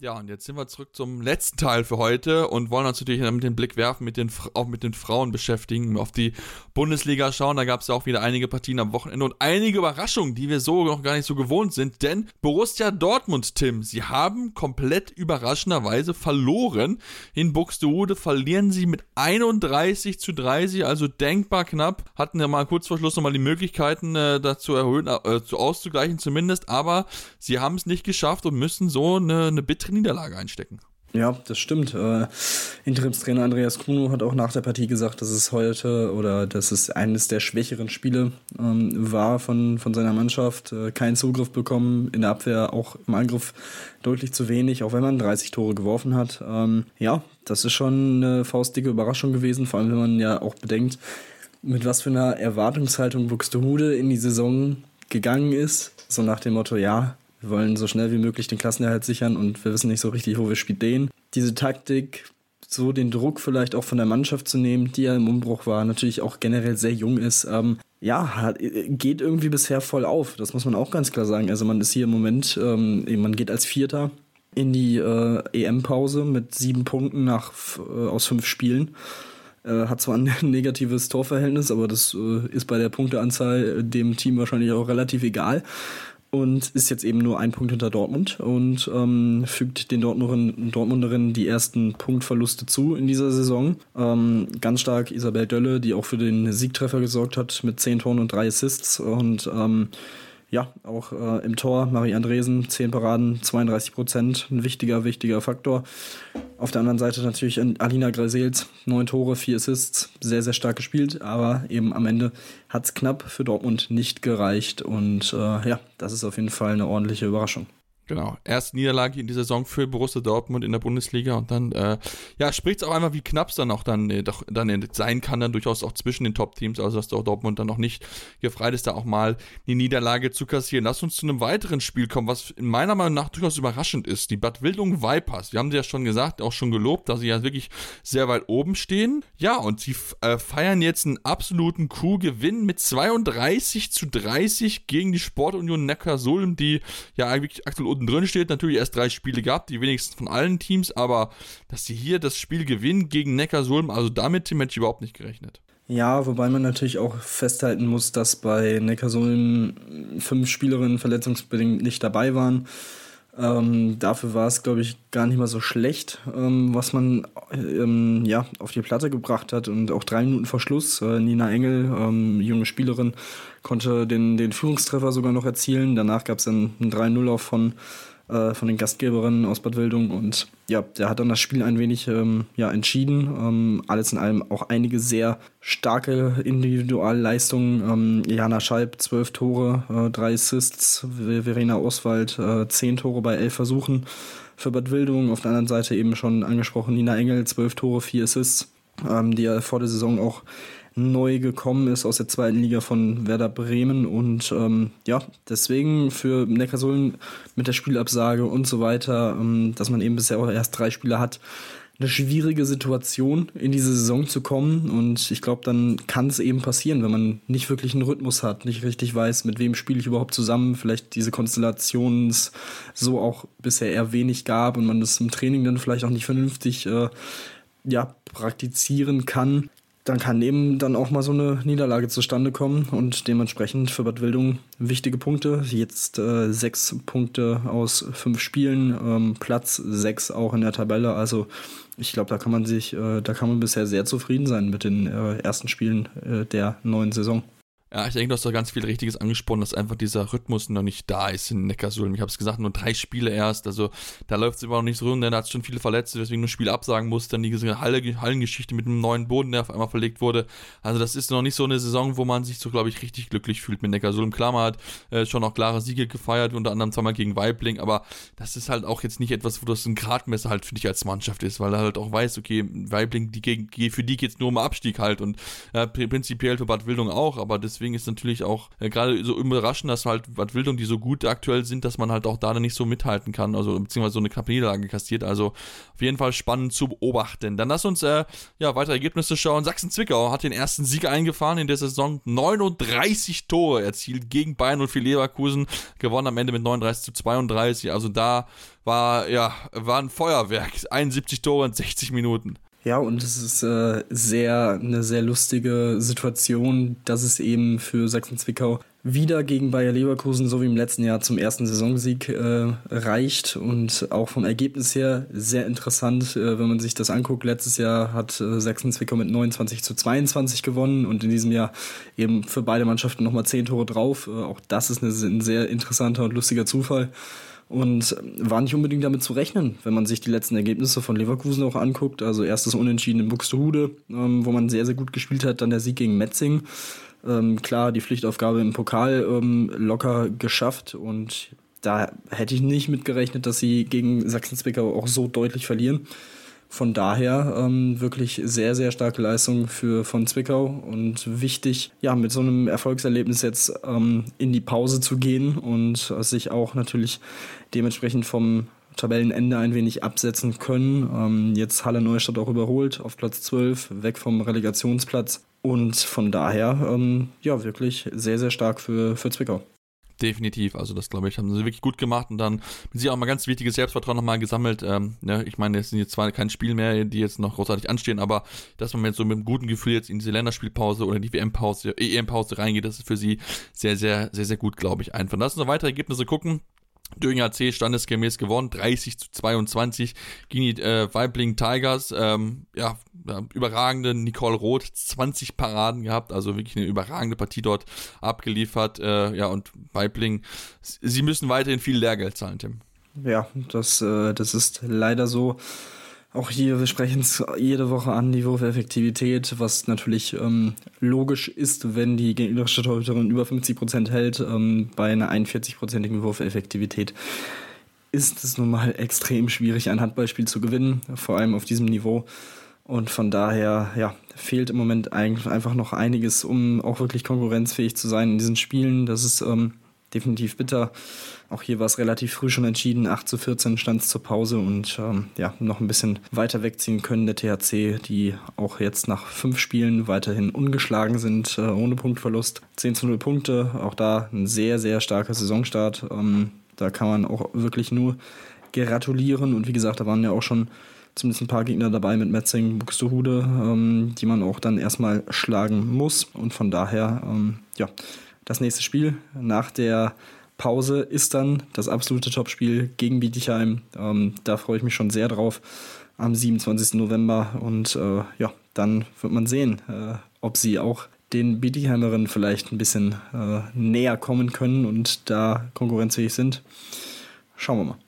[SPEAKER 2] Ja, und jetzt sind wir zurück zum letzten Teil für heute und wollen uns natürlich mit den Blick werfen, mit den, auch mit den Frauen beschäftigen, auf die Bundesliga schauen. Da gab es ja auch wieder einige Partien am Wochenende und einige Überraschungen, die wir so noch gar nicht so gewohnt sind. Denn Borussia Dortmund, Tim, sie haben komplett überraschenderweise verloren. In Buxtehude verlieren sie mit 31 zu 30, also denkbar knapp. Hatten ja mal kurz vor Schluss nochmal die Möglichkeiten, äh, dazu erhöhen, äh, zu auszugleichen zumindest, aber sie haben es nicht geschafft und müssen so eine, eine bittere bittere Niederlage einstecken.
[SPEAKER 3] Ja, das stimmt. Äh, Interimstrainer Andreas Kuno hat auch nach der Partie gesagt, dass es heute oder dass es eines der schwächeren Spiele ähm, war von, von seiner Mannschaft. Äh, keinen Zugriff bekommen, in der Abwehr auch im Angriff deutlich zu wenig, auch wenn man 30 Tore geworfen hat. Ähm, ja, das ist schon eine faustdicke Überraschung gewesen, vor allem wenn man ja auch bedenkt, mit was für einer Erwartungshaltung Buxtehude in die Saison gegangen ist. So nach dem Motto, ja, wir wollen so schnell wie möglich den Klassenerhalt sichern und wir wissen nicht so richtig, wo wir spielen. Diese Taktik, so den Druck vielleicht auch von der Mannschaft zu nehmen, die ja im Umbruch war, natürlich auch generell sehr jung ist, ähm, ja, hat, geht irgendwie bisher voll auf. Das muss man auch ganz klar sagen. Also man ist hier im Moment, ähm, man geht als Vierter in die äh, EM-Pause mit sieben Punkten nach, äh, aus fünf Spielen. Äh, hat zwar ein negatives Torverhältnis, aber das äh, ist bei der Punkteanzahl dem Team wahrscheinlich auch relativ egal und ist jetzt eben nur ein Punkt hinter Dortmund und ähm, fügt den Dortmunderinnen, Dortmunderinnen die ersten Punktverluste zu in dieser Saison. Ähm, ganz stark Isabel Dölle, die auch für den Siegtreffer gesorgt hat mit zehn Toren und drei Assists und ähm, ja, auch äh, im Tor Marie Andresen, 10 Paraden, 32 Prozent, ein wichtiger, wichtiger Faktor. Auf der anderen Seite natürlich Alina Gresels, 9 Tore, 4 Assists, sehr, sehr stark gespielt, aber eben am Ende hat es knapp für Dortmund nicht gereicht und äh, ja, das ist auf jeden Fall eine ordentliche Überraschung.
[SPEAKER 2] Genau, erste Niederlage in dieser Saison für Borussia Dortmund in der Bundesliga und dann, äh, ja, spricht es auch einmal, wie knapp es dann auch dann, äh, doch, dann äh, sein kann, dann durchaus auch zwischen den Top-Teams, also dass Dortmund dann noch nicht gefreit ist, da auch mal die Niederlage zu kassieren. Lass uns zu einem weiteren Spiel kommen, was in meiner Meinung nach durchaus überraschend ist. Die Bad Wildung Vipers. Wir haben sie ja schon gesagt, auch schon gelobt, dass sie ja wirklich sehr weit oben stehen. Ja, und sie äh, feiern jetzt einen absoluten Coup-Gewinn mit 32 zu 30 gegen die Sportunion Neckarsulm, die ja eigentlich aktuell unten drin steht. Natürlich erst drei Spiele gehabt, die wenigsten von allen Teams, aber dass sie hier das Spiel gewinnen gegen Neckarsulm, also damit hätte ich überhaupt nicht gerechnet.
[SPEAKER 3] Ja, wobei man natürlich auch festhalten muss, dass bei Neckarsulm fünf Spielerinnen verletzungsbedingt nicht dabei waren. Ähm, dafür war es, glaube ich, gar nicht mal so schlecht, ähm, was man ähm, ja, auf die Platte gebracht hat. Und auch drei Minuten vor Schluss, äh, Nina Engel, ähm, junge Spielerin, konnte den, den Führungstreffer sogar noch erzielen. Danach gab es dann einen 3-0-Lauf von äh, von den Gastgeberinnen aus Bad Wildung. Und ja, der hat dann das Spiel ein wenig ähm, ja, entschieden. Ähm, alles in allem auch einige sehr starke Individualleistungen. Ähm, Jana Schalb, zwölf Tore, äh, drei Assists. Verena Oswald, äh, zehn Tore bei elf Versuchen für Bad Wildung. Auf der anderen Seite eben schon angesprochen Nina Engel, zwölf Tore, vier Assists, ähm, die ja vor der Saison auch neu gekommen ist aus der zweiten Liga von Werder Bremen. Und ähm, ja, deswegen für Neckarsulm mit der Spielabsage und so weiter, ähm, dass man eben bisher auch erst drei Spieler hat, eine schwierige Situation in diese Saison zu kommen. Und ich glaube, dann kann es eben passieren, wenn man nicht wirklich einen Rhythmus hat, nicht richtig weiß, mit wem spiele ich überhaupt zusammen, vielleicht diese Konstellationen so auch bisher eher wenig gab und man das im Training dann vielleicht auch nicht vernünftig äh, ja, praktizieren kann dann kann eben dann auch mal so eine Niederlage zustande kommen und dementsprechend für Bad Wildung wichtige Punkte. Jetzt äh, sechs Punkte aus fünf Spielen, ähm, Platz sechs auch in der Tabelle. Also ich glaube, da kann man sich, äh, da kann man bisher sehr zufrieden sein mit den äh, ersten Spielen äh, der neuen Saison.
[SPEAKER 2] Ja, ich denke, du hast da ganz viel Richtiges angesprochen, dass einfach dieser Rhythmus noch nicht da ist in Neckarsulm. Ich habe es gesagt, nur drei Spiele erst. Also da läuft es immer noch nicht so rund, denn da hat schon viele Verletzte, deswegen ein Spiel absagen musste. Dann diese Hallengeschichte mit einem neuen Boden, der auf einmal verlegt wurde. Also das ist noch nicht so eine Saison, wo man sich so, glaube ich, richtig glücklich fühlt mit Neckarsulm. Klar, man hat äh, schon auch klare Siege gefeiert, unter anderem zweimal gegen Weibling, aber das ist halt auch jetzt nicht etwas, wo das ein Gradmesser halt für dich als Mannschaft ist, weil er halt auch weiß, okay, Weibling, die, für die geht es nur um Abstieg halt und äh, prinzipiell für Bad Wildung auch, aber deswegen ist natürlich auch äh, gerade so überraschend, dass halt Bad Wildung, die so gut aktuell sind, dass man halt auch da nicht so mithalten kann, also beziehungsweise so eine knappe Niederlage kassiert. Also auf jeden Fall spannend zu beobachten. Dann lass uns äh, ja weitere Ergebnisse schauen. Sachsen-Zwickau hat den ersten Sieg eingefahren in der Saison. 39 Tore erzielt gegen Bayern und für Leverkusen. Gewonnen am Ende mit 39 zu 32. Also da war ja war ein Feuerwerk. 71 Tore in 60 Minuten.
[SPEAKER 3] Ja, und es ist äh, sehr eine sehr lustige Situation, dass es eben für Sachsen-Zwickau wieder gegen Bayer Leverkusen, so wie im letzten Jahr, zum ersten Saisonsieg äh, reicht. Und auch vom Ergebnis her sehr interessant, äh, wenn man sich das anguckt. Letztes Jahr hat äh, Sachsen-Zwickau mit 29 zu 22 gewonnen und in diesem Jahr eben für beide Mannschaften nochmal 10 Tore drauf. Äh, auch das ist eine, ein sehr interessanter und lustiger Zufall. Und war nicht unbedingt damit zu rechnen, wenn man sich die letzten Ergebnisse von Leverkusen auch anguckt. Also erstes Unentschieden in Buxtehude, ähm, wo man sehr, sehr gut gespielt hat. Dann der Sieg gegen Metzing. Ähm, klar, die Pflichtaufgabe im Pokal ähm, locker geschafft. Und da hätte ich nicht mit gerechnet, dass sie gegen Sachsen-Zwickau auch so deutlich verlieren. Von daher ähm, wirklich sehr, sehr starke Leistung für, von Zwickau und wichtig, ja, mit so einem Erfolgserlebnis jetzt ähm, in die Pause zu gehen und sich auch natürlich dementsprechend vom Tabellenende ein wenig absetzen können. Ähm, jetzt Halle Neustadt auch überholt auf Platz 12, weg vom Relegationsplatz. Und von daher, ähm, ja, wirklich sehr, sehr stark für, für Zwickau.
[SPEAKER 2] Definitiv, also das glaube ich, haben sie wirklich gut gemacht und dann sind sie auch mal ganz wichtiges Selbstvertrauen nochmal gesammelt. Ähm, ne, ich meine, es sind jetzt zwar kein Spiel mehr, die jetzt noch großartig anstehen, aber dass man jetzt so mit einem guten Gefühl jetzt in diese Länderspielpause oder die WM-Pause, EM-Pause reingeht, das ist für sie sehr, sehr, sehr, sehr gut, glaube ich, einfach. Lass uns noch weitere Ergebnisse gucken. Döring AC standesgemäß gewonnen, 30 zu 22 gegen die äh, Weibling Tigers. Ähm, ja, überragende Nicole Roth, 20 Paraden gehabt, also wirklich eine überragende Partie dort abgeliefert. Äh, ja, und Weibling, sie müssen weiterhin viel Lehrgeld zahlen, Tim.
[SPEAKER 3] Ja, das, äh, das ist leider so. Auch hier, wir sprechen es jede Woche an, die Wurfeffektivität, was natürlich ähm, logisch ist, wenn die gegnerische Torhüterin über 50% hält, ähm, bei einer 41%igen Wurfeffektivität ist es nun mal extrem schwierig, ein Handballspiel zu gewinnen, vor allem auf diesem Niveau. Und von daher, ja, fehlt im Moment eigentlich einfach noch einiges, um auch wirklich konkurrenzfähig zu sein in diesen Spielen. Das ist ähm, definitiv bitter. Auch hier war es relativ früh schon entschieden. 8 zu 14 stand es zur Pause und ähm, ja, noch ein bisschen weiter wegziehen können der THC, die auch jetzt nach fünf Spielen weiterhin ungeschlagen sind, äh, ohne Punktverlust. 10 zu 0 Punkte, auch da ein sehr, sehr starker Saisonstart. Ähm, da kann man auch wirklich nur gratulieren. Und wie gesagt, da waren ja auch schon zumindest ein paar Gegner dabei mit Metzing, Buxtehude, ähm, die man auch dann erstmal schlagen muss. Und von daher, ähm, ja, das nächste Spiel nach der Pause ist dann das absolute Topspiel gegen Bietigheim. Ähm, da freue ich mich schon sehr drauf am 27. November. Und äh, ja, dann wird man sehen, äh, ob sie auch den Bietigheimerinnen vielleicht ein bisschen äh, näher kommen können und da konkurrenzfähig sind. Schauen wir mal.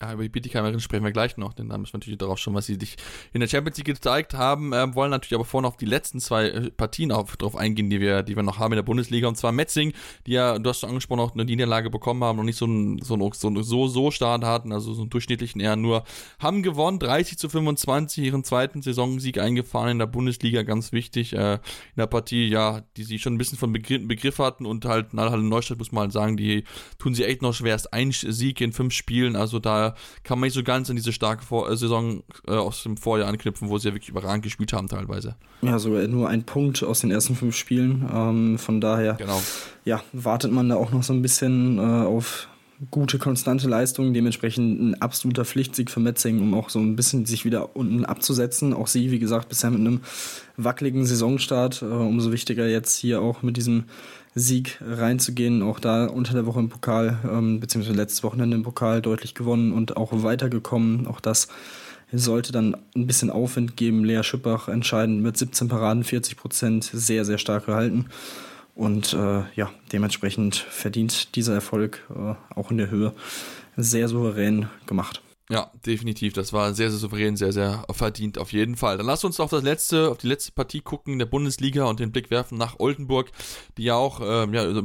[SPEAKER 2] Ja, über die Bietigheimerinnen sprechen wir gleich noch, denn da müssen wir natürlich darauf schon, was sie sich in der Champions League gezeigt haben, äh, wollen natürlich aber vorne auf die letzten zwei äh, Partien auf, drauf eingehen, die wir, die wir noch haben in der Bundesliga, und zwar Metzing, die ja, du hast schon angesprochen, auch eine Niederlage bekommen haben und nicht so ein, so ein, so, so, so Start hatten, also so einen durchschnittlichen eher nur, haben gewonnen, 30 zu 25, ihren zweiten Saisonsieg eingefahren in der Bundesliga, ganz wichtig, äh, in der Partie, ja, die sie schon ein bisschen von Begriff, Begriff hatten und halt, na, halt Neustadt muss man halt sagen, die tun sie echt noch schwer, erst ein Sieg in fünf Spielen, also da kann man nicht so ganz an diese starke Vor äh, Saison äh, aus dem Vorjahr anknüpfen, wo sie ja wirklich überragend gespielt haben teilweise.
[SPEAKER 3] Ja, sogar nur ein Punkt aus den ersten fünf Spielen. Ähm, von daher
[SPEAKER 2] genau.
[SPEAKER 3] ja, wartet man da auch noch so ein bisschen äh, auf gute, konstante Leistungen, dementsprechend ein absoluter Pflichtsieg für Metzing, um auch so ein bisschen sich wieder unten abzusetzen. Auch sie, wie gesagt, bisher mit einem wackeligen Saisonstart. Äh, umso wichtiger jetzt hier auch mit diesem Sieg reinzugehen. Auch da unter der Woche im Pokal, ähm, beziehungsweise letztes Wochenende im Pokal deutlich gewonnen und auch weitergekommen. Auch das sollte dann ein bisschen Aufwind geben. Lea Schippach entscheidend mit 17 Paraden, 40 Prozent, sehr, sehr stark gehalten. Und äh, ja, dementsprechend verdient dieser Erfolg äh, auch in der Höhe sehr souverän gemacht.
[SPEAKER 2] Ja, definitiv. Das war sehr, sehr souverän, sehr, sehr verdient auf jeden Fall. Dann lass uns auf das letzte, auf die letzte Partie gucken in der Bundesliga und den Blick werfen nach Oldenburg, die ja auch ähm, ja, also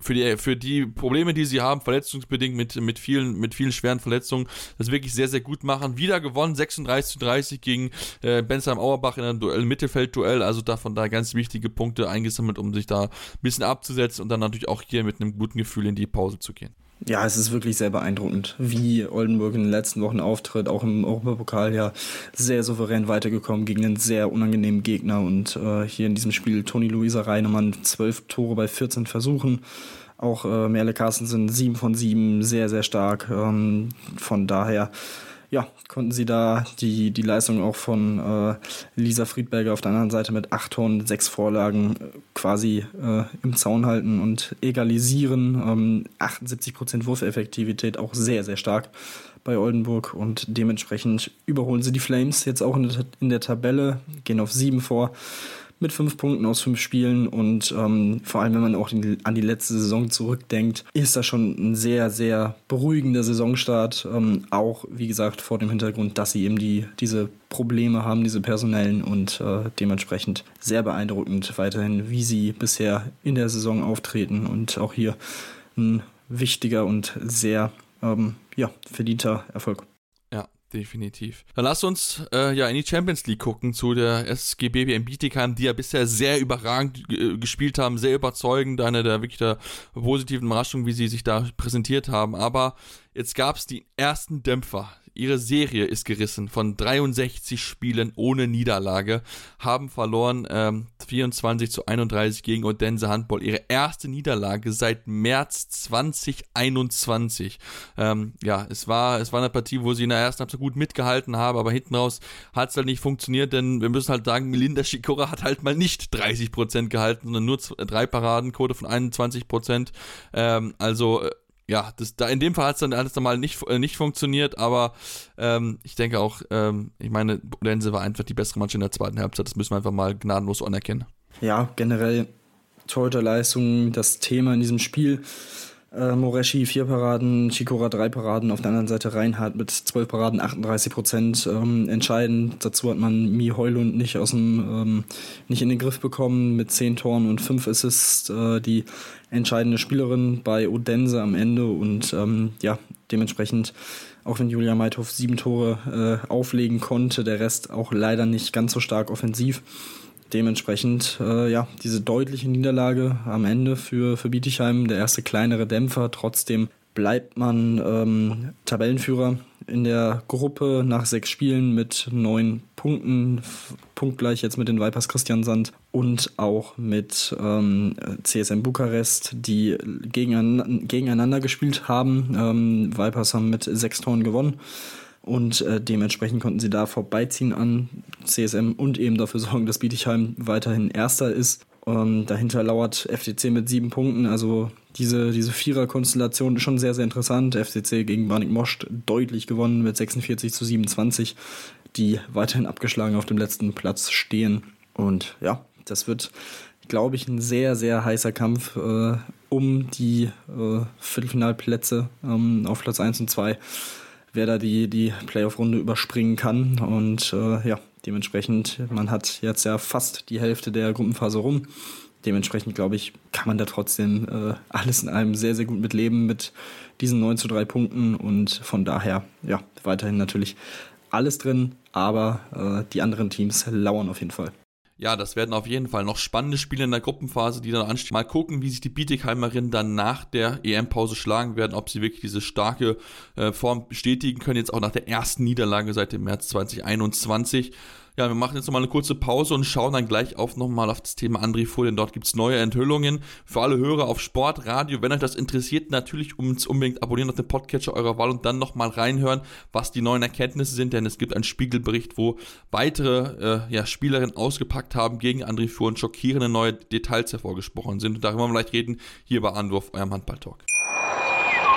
[SPEAKER 2] für, die, für die Probleme, die sie haben, verletzungsbedingt mit, mit, vielen, mit vielen schweren Verletzungen, das wirklich sehr, sehr gut machen. Wieder gewonnen, 36 zu 30 gegen äh, Bensheim Auerbach in einem Duell, Mittelfeldduell. Also davon da ganz wichtige Punkte eingesammelt, um sich da ein bisschen abzusetzen und dann natürlich auch hier mit einem guten Gefühl in die Pause zu gehen.
[SPEAKER 3] Ja, es ist wirklich sehr beeindruckend, wie Oldenburg in den letzten Wochen auftritt, auch im Europapokal ja sehr souverän weitergekommen gegen einen sehr unangenehmen Gegner und äh, hier in diesem Spiel Toni Luisa Reinemann zwölf Tore bei 14 Versuchen. Auch äh, Merle Carstensen sieben von sieben, sehr, sehr stark. Ähm, von daher ja, konnten sie da die, die Leistung auch von äh, Lisa Friedberger auf der anderen Seite mit acht Toren, sechs Vorlagen äh, quasi äh, im Zaun halten und egalisieren. Ähm, 78% Wurfeffektivität, auch sehr, sehr stark bei Oldenburg und dementsprechend überholen sie die Flames jetzt auch in der, in der Tabelle, gehen auf sieben vor mit fünf Punkten aus fünf Spielen. Und ähm, vor allem, wenn man auch an die letzte Saison zurückdenkt, ist das schon ein sehr, sehr beruhigender Saisonstart. Ähm, auch, wie gesagt, vor dem Hintergrund, dass sie eben die, diese Probleme haben, diese personellen und äh, dementsprechend sehr beeindruckend weiterhin, wie sie bisher in der Saison auftreten. Und auch hier ein wichtiger und sehr ähm, ja, verdienter Erfolg
[SPEAKER 2] definitiv. Dann lass uns äh, ja in die Champions League gucken zu der SG BBM Bietigheim, die ja bisher sehr überragend äh, gespielt haben, sehr überzeugend, eine der wirklich der positiven Überraschungen, wie sie sich da präsentiert haben. Aber jetzt gab es die ersten Dämpfer Ihre Serie ist gerissen von 63 Spielen ohne Niederlage, haben verloren ähm, 24 zu 31 gegen Odense Handball. Ihre erste Niederlage seit März 2021. Ähm, ja, es war, es war eine Partie, wo sie in der ersten Halbzeit gut mitgehalten haben, aber hinten raus hat es halt nicht funktioniert, denn wir müssen halt sagen, Melinda Schikora hat halt mal nicht 30% gehalten, sondern nur drei Paradenquote von 21%. Ähm, also äh, ja, das, da in dem Fall hat es dann alles mal nicht, äh, nicht funktioniert, aber ähm, ich denke auch, ähm, ich meine, Lense war einfach die bessere Mannschaft in der zweiten Halbzeit, das müssen wir einfach mal gnadenlos anerkennen.
[SPEAKER 3] Ja, generell Torhüterleistung, das Thema in diesem Spiel. Äh, Moreschi vier Paraden, Chikora drei Paraden, auf der anderen Seite Reinhardt mit zwölf Paraden, 38 Prozent. Ähm, entscheidend, dazu hat man Mi Heulund nicht aus dem, ähm, nicht in den Griff bekommen mit zehn Toren und fünf Assists. Äh, die entscheidende Spielerin bei Odense am Ende und ähm, ja, dementsprechend auch wenn Julia Meithof sieben Tore äh, auflegen konnte, der Rest auch leider nicht ganz so stark offensiv. Dementsprechend, äh, ja, diese deutliche Niederlage am Ende für, für Bietigheim, der erste kleinere Dämpfer. Trotzdem bleibt man ähm, Tabellenführer in der Gruppe nach sechs Spielen mit neun Punkten, punktgleich jetzt mit den Vipers Christian Sand und auch mit ähm, CSM Bukarest, die gegeneinander, gegeneinander gespielt haben. Ähm, Vipers haben mit sechs Toren gewonnen und äh, dementsprechend konnten sie da vorbeiziehen an CSM und eben dafür sorgen, dass Bietigheim weiterhin Erster ist. Ähm, dahinter lauert FCC mit sieben Punkten, also diese, diese Vierer-Konstellation ist schon sehr, sehr interessant. FCC gegen Barnik Most deutlich gewonnen mit 46 zu 27, die weiterhin abgeschlagen auf dem letzten Platz stehen. Und ja, das wird, glaube ich, ein sehr, sehr heißer Kampf äh, um die äh, Viertelfinalplätze ähm, auf Platz 1 und 2, wer da die, die Playoff-Runde überspringen kann. Und äh, ja, dementsprechend, man hat jetzt ja fast die Hälfte der Gruppenphase rum. Dementsprechend, glaube ich, kann man da trotzdem äh, alles in einem sehr, sehr gut mitleben mit diesen 9 zu 3 Punkten und von daher, ja, weiterhin natürlich alles drin, aber äh, die anderen Teams lauern auf jeden Fall.
[SPEAKER 2] Ja, das werden auf jeden Fall noch spannende Spiele in der Gruppenphase, die dann anstehen. Mal gucken, wie sich die Bietigheimerinnen dann nach der EM-Pause schlagen werden, ob sie wirklich diese starke äh, Form bestätigen können, jetzt auch nach der ersten Niederlage seit dem März 2021. Ja, wir machen jetzt nochmal eine kurze Pause und schauen dann gleich auf nochmal auf das Thema André Fuhr, denn dort gibt es neue Enthüllungen für alle Hörer auf Sportradio. Wenn euch das interessiert, natürlich unbedingt abonnieren auf den Podcatcher eurer Wahl und dann nochmal reinhören, was die neuen Erkenntnisse sind, denn es gibt einen Spiegelbericht, wo weitere äh, ja, Spielerinnen ausgepackt haben gegen André Fuhr und schockierende neue Details hervorgesprochen sind. Und darüber wir gleich reden, hier bei Anwurf, eurem Handball-Talk.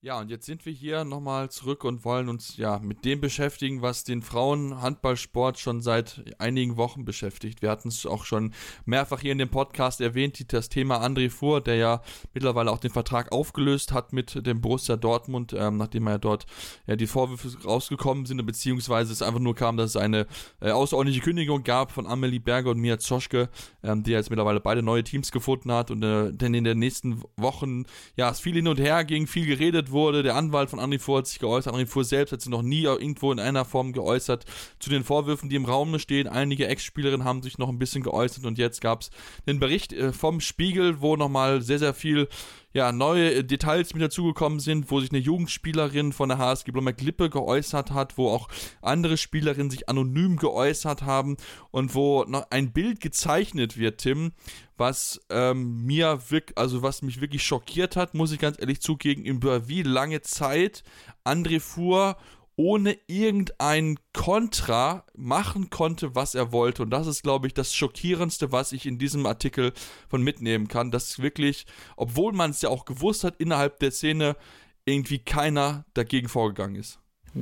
[SPEAKER 2] Ja, und jetzt sind wir hier nochmal zurück und wollen uns ja mit dem beschäftigen, was den Frauenhandballsport schon seit einigen Wochen beschäftigt. Wir hatten es auch schon mehrfach hier in dem Podcast erwähnt, das Thema André Fuhr, der ja mittlerweile auch den Vertrag aufgelöst hat mit dem Borussia Dortmund, ähm, nachdem er dort ja die Vorwürfe rausgekommen sind, beziehungsweise es einfach nur kam, dass es eine äh, außerordentliche Kündigung gab von Amelie Berger und Mia Zoschke, ähm, die jetzt mittlerweile beide neue Teams gefunden hat und äh, denn in den nächsten Wochen ja es viel hin und her ging, viel geredet wurde. Der Anwalt von André Fuhr hat sich geäußert. André Fuhr selbst hat sich noch nie irgendwo in einer Form geäußert zu den Vorwürfen, die im Raum stehen. Einige Ex-Spielerinnen haben sich noch ein bisschen geäußert und jetzt gab es den Bericht äh, vom Spiegel, wo nochmal sehr, sehr viel ja, neue Details mit dazugekommen sind, wo sich eine Jugendspielerin von der HSG Blomberg Lippe geäußert hat, wo auch andere Spielerinnen sich anonym geäußert haben und wo noch ein Bild gezeichnet wird, Tim, was ähm, mir wirklich, also was mich wirklich schockiert hat, muss ich ganz ehrlich zugeben, über wie lange Zeit André Fuhr ohne irgendein Kontra machen konnte, was er wollte. Und das ist, glaube ich, das Schockierendste, was ich in diesem Artikel von mitnehmen kann. Dass wirklich, obwohl man es ja auch gewusst hat, innerhalb der Szene irgendwie keiner dagegen vorgegangen ist.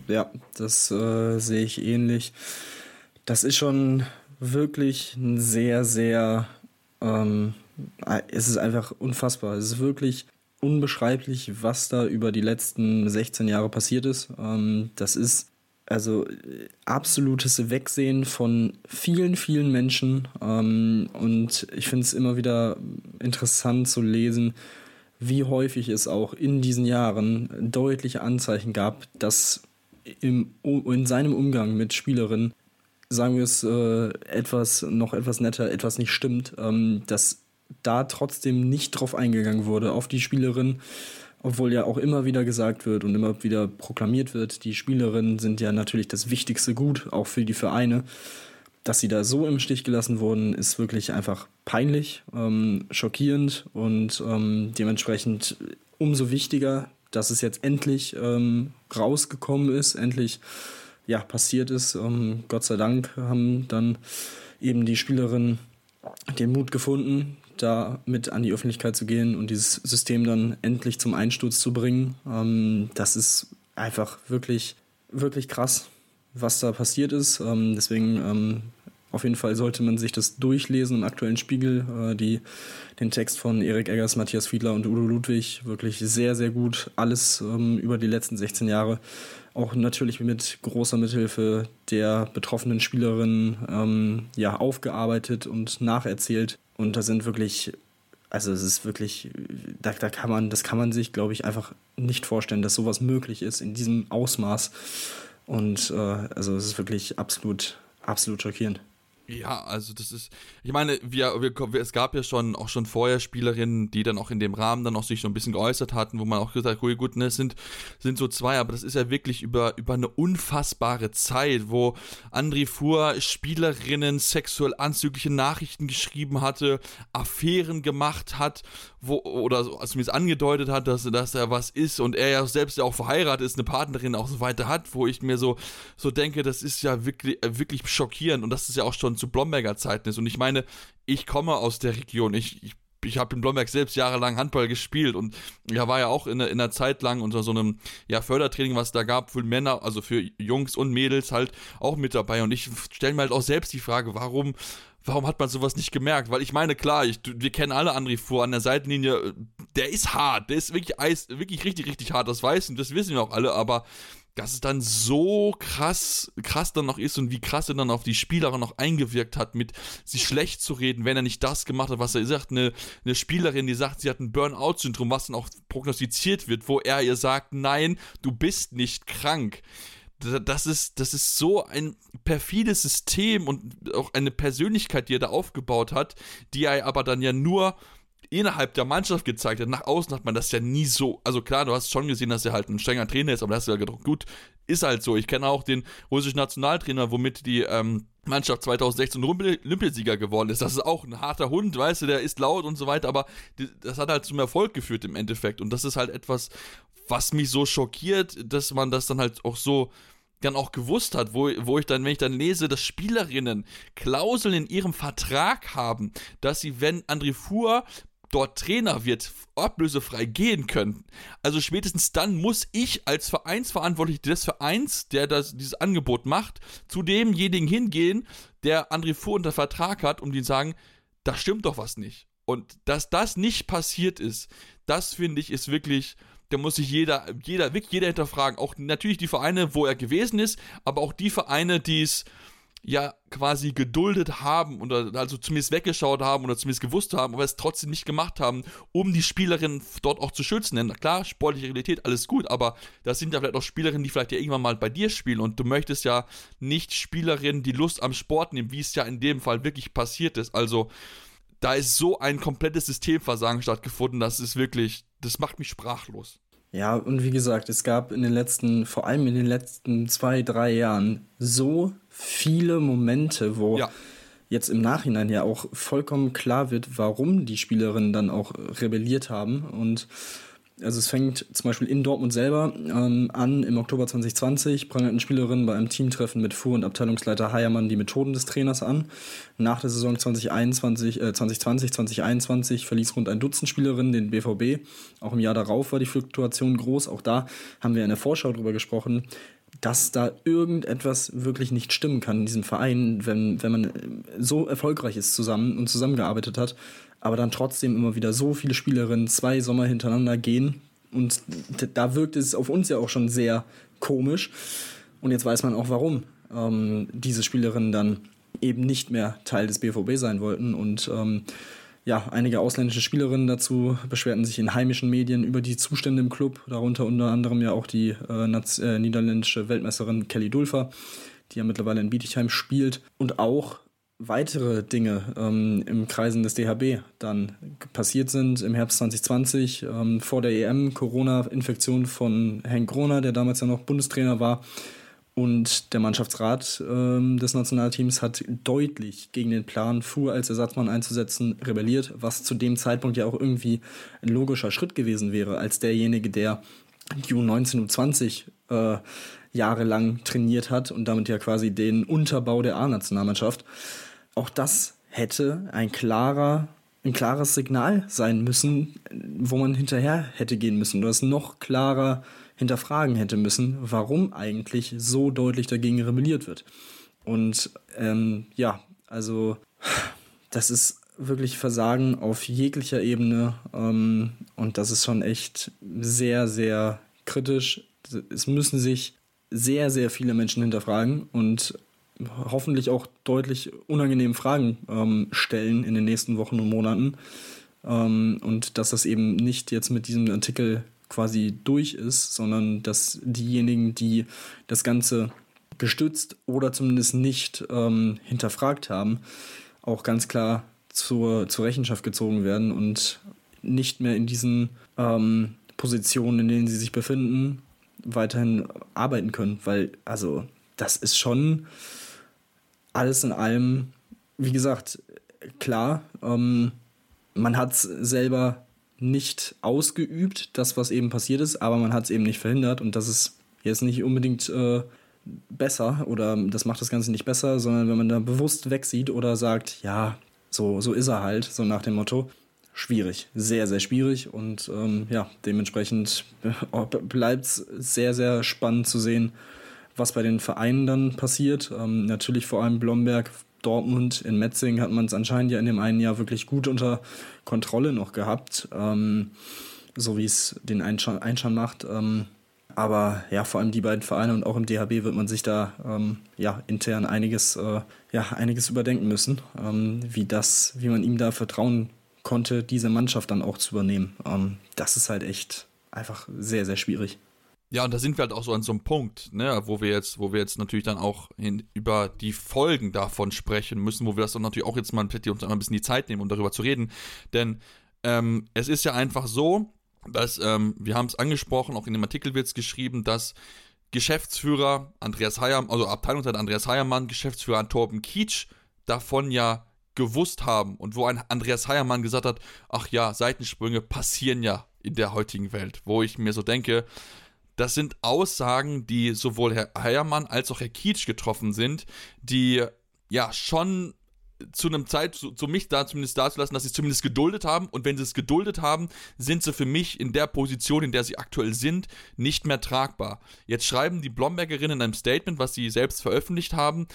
[SPEAKER 3] Ja, das äh, sehe ich ähnlich. Das ist schon wirklich ein sehr, sehr. Ähm, es ist einfach unfassbar. Es ist wirklich unbeschreiblich, was da über die letzten 16 Jahre passiert ist. Ähm, das ist also absolutes Wegsehen von vielen, vielen Menschen. Ähm, und ich finde es immer wieder interessant zu lesen, wie häufig es auch in diesen Jahren deutliche Anzeichen gab, dass im, in seinem Umgang mit Spielerinnen, sagen wir es äh, etwas noch etwas netter, etwas nicht stimmt, ähm, dass da trotzdem nicht drauf eingegangen wurde, auf die Spielerin, obwohl ja auch immer wieder gesagt wird und immer wieder proklamiert wird, die Spielerinnen sind ja natürlich das wichtigste Gut, auch für die Vereine. Dass sie da so im Stich gelassen wurden, ist wirklich einfach peinlich, ähm, schockierend und ähm, dementsprechend umso wichtiger, dass es jetzt endlich ähm, rausgekommen ist, endlich ja, passiert ist. Ähm, Gott sei Dank haben dann eben die Spielerinnen den Mut gefunden, da mit an die Öffentlichkeit zu gehen und dieses System dann endlich zum Einsturz zu bringen. Ähm, das ist einfach wirklich, wirklich krass, was da passiert ist. Ähm, deswegen ähm, Auf jeden Fall sollte man sich das durchlesen im aktuellen Spiegel, äh, die, den Text von Erik Eggers, Matthias Fiedler und Udo Ludwig. Wirklich sehr, sehr gut. Alles ähm, über die letzten 16 Jahre. Auch natürlich mit großer Mithilfe der betroffenen Spielerin ähm, ja, aufgearbeitet und nacherzählt. Und da sind wirklich also es ist wirklich, da, da kann man, das kann man sich, glaube ich, einfach nicht vorstellen, dass sowas möglich ist in diesem Ausmaß. Und äh, also es ist wirklich absolut, absolut schockierend.
[SPEAKER 2] Ja, also das ist, ich meine, wir, wir, es gab ja schon auch schon vorher Spielerinnen, die dann auch in dem Rahmen dann auch sich so ein bisschen geäußert hatten, wo man auch gesagt hat, gut, ne, es sind, sind so zwei, aber das ist ja wirklich über, über eine unfassbare Zeit, wo André Fuhr Spielerinnen sexuell anzügliche Nachrichten geschrieben hatte, Affären gemacht hat, wo, oder so, also zumindest angedeutet hat, dass, dass er was ist und er ja selbst ja auch verheiratet ist, eine Partnerin auch so weiter hat, wo ich mir so, so denke, das ist ja wirklich, wirklich schockierend und das ist ja auch schon zu Blomberger Zeiten ist. Und ich meine, ich komme aus der Region. Ich, ich ich habe in Blomberg selbst jahrelang Handball gespielt und ja, war ja auch in, in einer Zeit lang unter so einem ja, Fördertraining, was da gab, für Männer, also für Jungs und Mädels halt auch mit dabei. Und ich stelle mir halt auch selbst die Frage, warum, warum hat man sowas nicht gemerkt? Weil ich meine, klar, ich, wir kennen alle André vor an der Seitenlinie, der ist hart, der ist wirklich Eis, wirklich richtig, richtig hart, das weiß und das wissen wir auch alle, aber dass es dann so krass, krass dann noch ist und wie krass er dann auf die Spielerin noch eingewirkt hat, mit sie schlecht zu reden, wenn er nicht das gemacht hat, was er sagt. Eine, eine Spielerin, die sagt, sie hat ein Burnout-Syndrom, was dann auch prognostiziert wird, wo er ihr sagt, nein, du bist nicht krank. Das ist, das ist so ein perfides System und auch eine Persönlichkeit, die er da aufgebaut hat, die er aber dann ja nur innerhalb der Mannschaft gezeigt hat. Nach außen hat man das ja nie so. Also klar, du hast schon gesehen, dass er halt ein strenger Trainer ist, aber das ist ja gedacht, gut, ist halt so. Ich kenne auch den russischen Nationaltrainer, womit die ähm, Mannschaft 2016 Olympiasieger geworden ist. Das ist auch ein harter Hund, weißt du, der ist laut und so weiter, aber das hat halt zum Erfolg geführt im Endeffekt. Und das ist halt etwas, was mich so schockiert, dass man das dann halt auch so dann auch gewusst hat, wo, wo ich dann, wenn ich dann lese, dass Spielerinnen Klauseln in ihrem Vertrag haben, dass sie, wenn André Fuhr dort Trainer wird, ablösefrei gehen können. Also spätestens dann muss ich als Vereinsverantwortlicher des Vereins, der das, dieses Angebot macht, zu demjenigen hingehen, der André Fuhr unter Vertrag hat, um den sagen, da stimmt doch was nicht. Und dass das nicht passiert ist, das finde ich ist wirklich, da muss sich jeder, jeder, wirklich jeder hinterfragen. Auch natürlich die Vereine, wo er gewesen ist, aber auch die Vereine, die es ja quasi geduldet haben oder also zumindest weggeschaut haben oder zumindest gewusst haben, aber es trotzdem nicht gemacht haben, um die Spielerinnen dort auch zu schützen. Denn klar, sportliche Realität, alles gut, aber das sind ja vielleicht auch Spielerinnen, die vielleicht ja irgendwann mal bei dir spielen und du möchtest ja nicht Spielerinnen die Lust am Sport nehmen, wie es ja in dem Fall wirklich passiert ist. Also da ist so ein komplettes Systemversagen stattgefunden, das ist wirklich, das macht mich sprachlos.
[SPEAKER 3] Ja, und wie gesagt, es gab in den letzten, vor allem in den letzten zwei, drei Jahren so viele Momente, wo ja. jetzt im Nachhinein ja auch vollkommen klar wird, warum die Spielerinnen dann auch rebelliert haben. Und also es fängt zum Beispiel in Dortmund selber ähm, an. Im Oktober 2020 prangerten Spielerinnen bei einem Teamtreffen mit Fuhr- und Abteilungsleiter Heiermann die Methoden des Trainers an. Nach der Saison 2021, äh, 2020, 2021 verließ rund ein Dutzend Spielerinnen den BVB. Auch im Jahr darauf war die Fluktuation groß. Auch da haben wir in der Vorschau drüber gesprochen dass da irgendetwas wirklich nicht stimmen kann in diesem Verein, wenn, wenn man so erfolgreich ist zusammen und zusammengearbeitet hat, aber dann trotzdem immer wieder so viele Spielerinnen zwei Sommer hintereinander gehen. Und da wirkt es auf uns ja auch schon sehr komisch. Und jetzt weiß man auch, warum ähm, diese Spielerinnen dann eben nicht mehr Teil des BVB sein wollten. Und ähm, ja, einige ausländische Spielerinnen dazu beschwerten sich in heimischen Medien über die Zustände im Club, darunter unter anderem ja auch die äh, äh, niederländische Weltmeisterin Kelly Dulfer, die ja mittlerweile in Bietigheim spielt. Und auch weitere Dinge ähm, im Kreisen des DHB dann passiert sind im Herbst 2020 ähm, vor der EM Corona-Infektion von Henk Groner, der damals ja noch Bundestrainer war. Und der Mannschaftsrat ähm, des Nationalteams hat deutlich gegen den Plan, Fuhr als Ersatzmann einzusetzen, rebelliert, was zu dem Zeitpunkt ja auch irgendwie ein logischer Schritt gewesen wäre, als derjenige, der die U19 und 20 äh, jahrelang trainiert hat und damit ja quasi den Unterbau der A-Nationalmannschaft. Auch das hätte ein klarer ein klares Signal sein müssen, wo man hinterher hätte gehen müssen. Du hast noch klarer hinterfragen hätte müssen, warum eigentlich so deutlich dagegen rebelliert wird. Und ähm, ja, Also, das ist wirklich Versagen auf jeglicher Ebene. Ähm, und das ist schon echt sehr, sehr kritisch. Es müssen sich sehr, sehr viele Menschen hinterfragen und hoffentlich auch deutlich unangenehm Fragen ähm, stellen in den nächsten Wochen und Monaten. Ähm, und dass das eben nicht jetzt mit diesem Artikel quasi durch ist, sondern dass diejenigen, die das Ganze gestützt oder zumindest nicht ähm, hinterfragt haben, auch ganz klar zur, zur Rechenschaft gezogen werden und nicht mehr in diesen ähm, Positionen, in denen sie sich befinden, weiterhin arbeiten können. Weil, also, das ist schon alles in allem, wie gesagt, klar, ähm, man hat es selber nicht ausgeübt, das, was eben passiert ist, aber man hat es eben nicht verhindert und das ist jetzt nicht unbedingt äh, besser oder das macht das Ganze nicht besser, sondern wenn man da bewusst wegsieht oder sagt, ja, so, so ist er halt, so nach dem Motto, schwierig, sehr, sehr schwierig und ähm, ja, dementsprechend bleibt es sehr, sehr spannend zu sehen, was bei den Vereinen dann passiert. Ähm, natürlich vor allem Blomberg Dortmund, in Metzing hat man es anscheinend ja in dem einen Jahr wirklich gut unter Kontrolle noch gehabt, ähm, so wie es den Einschein macht. Ähm, aber ja, vor allem die beiden Vereine und auch im DHB wird man sich da ähm, ja intern einiges, äh, ja, einiges überdenken müssen, ähm, wie das, wie man ihm da vertrauen konnte, diese Mannschaft dann auch zu übernehmen. Ähm, das ist halt echt einfach sehr, sehr schwierig.
[SPEAKER 2] Ja, und da sind wir halt auch so an so einem Punkt, ne, wo wir jetzt, wo wir jetzt natürlich dann auch hin, über die Folgen davon sprechen müssen, wo wir das dann natürlich auch jetzt mal uns ein bisschen die Zeit nehmen, um darüber zu reden. Denn ähm, es ist ja einfach so, dass, ähm, wir haben es angesprochen, auch in dem Artikel wird es geschrieben, dass Geschäftsführer Andreas Heiermann, also Abteilungsleiter Andreas Heiermann, Geschäftsführer Torben Kietsch davon ja gewusst haben und wo ein Andreas Heiermann gesagt hat, ach ja, Seitensprünge passieren ja in der heutigen Welt, wo ich mir so denke, das sind Aussagen, die sowohl Herr Heiermann als auch Herr Kietsch getroffen sind, die ja schon zu einem Zeit, zu, zu mich da zumindest dazulassen, dass sie es zumindest geduldet haben. Und wenn sie es geduldet haben, sind sie für mich in der Position, in der sie aktuell sind, nicht mehr tragbar. Jetzt schreiben die Blombergerinnen in einem Statement, was sie selbst veröffentlicht haben,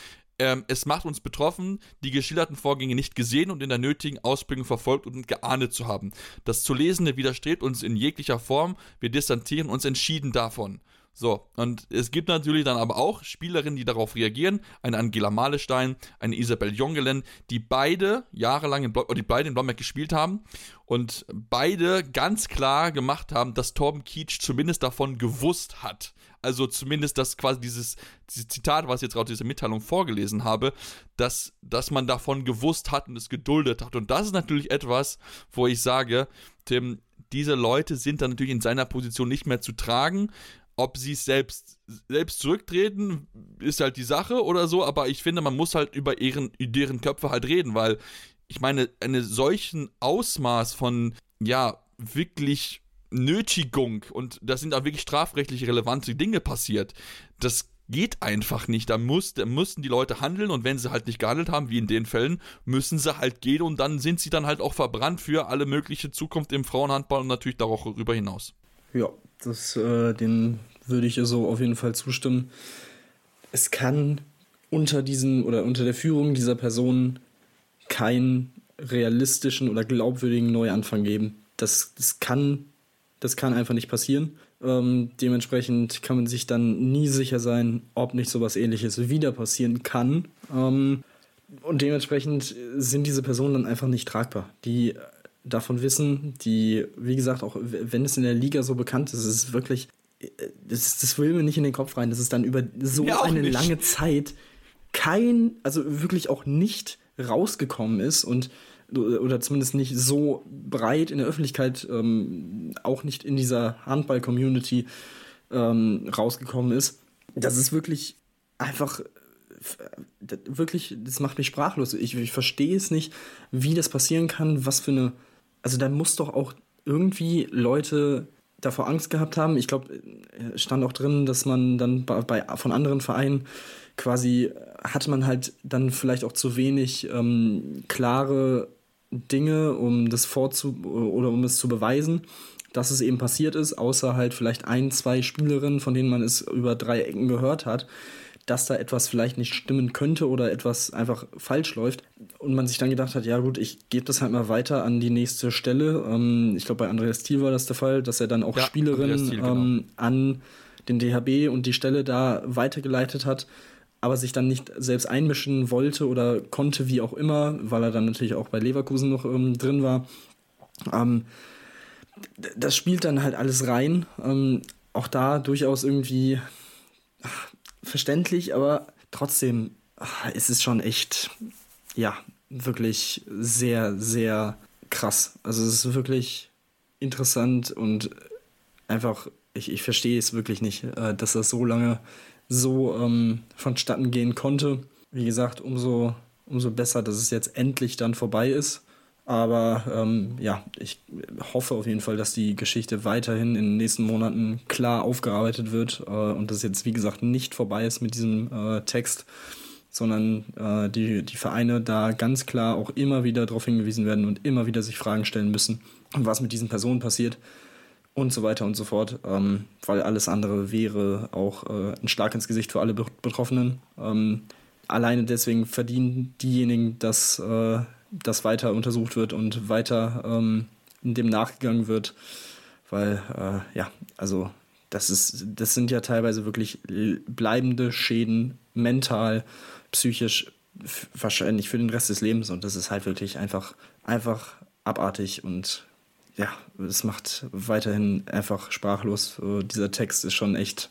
[SPEAKER 2] ähm, es macht uns betroffen, die geschilderten Vorgänge nicht gesehen und in der nötigen Ausbildung verfolgt und geahndet zu haben. Das zu Lesende widerstrebt uns in jeglicher Form. Wir distanzieren uns entschieden davon. So, und es gibt natürlich dann aber auch Spielerinnen, die darauf reagieren. Eine Angela Malestein, eine Isabel Jongelen, die beide jahrelang in, Blo die beide in Blomberg gespielt haben und beide ganz klar gemacht haben, dass Torben Kietsch zumindest davon gewusst hat. Also zumindest das quasi dieses, dieses Zitat, was ich jetzt gerade aus dieser Mitteilung vorgelesen habe, dass, dass man davon gewusst hat und es geduldet hat. Und das ist natürlich etwas, wo ich sage, Tim, diese Leute sind dann natürlich in seiner Position nicht mehr zu tragen. Ob sie es selbst, selbst zurücktreten, ist halt die Sache oder so, aber ich finde, man muss halt über ihren, deren Köpfe halt reden, weil ich meine, einen solchen Ausmaß von, ja, wirklich Nötigung und da sind auch wirklich strafrechtlich relevante Dinge passiert. Das geht einfach nicht. Da, muss, da müssen die Leute handeln und wenn sie halt nicht gehandelt haben, wie in den Fällen, müssen sie halt gehen und dann sind sie dann halt auch verbrannt für alle mögliche Zukunft im Frauenhandball und natürlich darüber hinaus.
[SPEAKER 3] Ja, das, äh, den würde ich so auf jeden Fall zustimmen. Es kann unter diesen oder unter der Führung dieser Person keinen realistischen oder glaubwürdigen Neuanfang geben. Das, das kann das kann einfach nicht passieren. Ähm, dementsprechend kann man sich dann nie sicher sein, ob nicht sowas ähnliches wieder passieren kann. Ähm, und dementsprechend sind diese Personen dann einfach nicht tragbar. Die davon wissen, die, wie gesagt, auch wenn es in der Liga so bekannt ist, ist es wirklich, das, das will mir nicht in den Kopf rein, dass es dann über so ja, eine nicht. lange Zeit kein, also wirklich auch nicht rausgekommen ist und oder zumindest nicht so breit in der Öffentlichkeit, ähm, auch nicht in dieser Handball-Community ähm, rausgekommen ist. Das ist wirklich einfach, äh, wirklich, das macht mich sprachlos. Ich, ich verstehe es nicht, wie das passieren kann, was für eine, also da muss doch auch irgendwie Leute davor Angst gehabt haben. Ich glaube, äh, stand auch drin, dass man dann bei, von anderen Vereinen quasi hatte man halt dann vielleicht auch zu wenig ähm, klare Dinge, um das vorzu oder um es zu beweisen, dass es eben passiert ist, außer halt vielleicht ein, zwei Spielerinnen, von denen man es über drei Ecken gehört hat. dass da etwas vielleicht nicht stimmen könnte oder etwas einfach falsch läuft. Und man sich dann gedacht hat, ja gut, ich gebe das halt mal weiter an die nächste Stelle. Ähm, ich glaube, bei Andreas Thiel war das der Fall, dass er dann auch ja, Spielerinnen Thiel, genau. ähm, an den DHB und die Stelle da weitergeleitet hat, aber sich dann nicht selbst einmischen wollte oder konnte, wie auch immer, weil er dann natürlich auch bei Leverkusen noch ähm, drin war. Ähm, das spielt dann halt alles rein. Ähm, auch da durchaus irgendwie ach, verständlich, aber trotzdem ach, ist es schon echt, ja, wirklich sehr, sehr krass. Also es ist wirklich interessant und einfach, ich, ich verstehe es wirklich nicht, äh, dass das so lange so ähm, vonstatten gehen konnte. Wie gesagt, umso, umso besser, dass es jetzt endlich dann vorbei ist. Aber ähm, ja, ich hoffe auf jeden Fall, dass die Geschichte weiterhin in den nächsten Monaten klar aufgearbeitet wird äh, und dass jetzt, wie gesagt, nicht vorbei ist mit diesem äh, Text, sondern äh, die, die Vereine da ganz klar auch immer wieder darauf hingewiesen werden und immer wieder sich Fragen stellen müssen, was mit diesen Personen passiert und so weiter und so fort, ähm, weil alles andere wäre auch äh, ein Schlag ins Gesicht für alle Betroffenen. Ähm, alleine deswegen verdienen diejenigen, dass äh, das weiter untersucht wird und weiter ähm, dem nachgegangen wird, weil äh, ja, also das ist, das sind ja teilweise wirklich bleibende Schäden mental, psychisch, wahrscheinlich für den Rest des Lebens und das ist halt wirklich einfach, einfach abartig und ja, es macht weiterhin einfach sprachlos. dieser Text ist schon echt,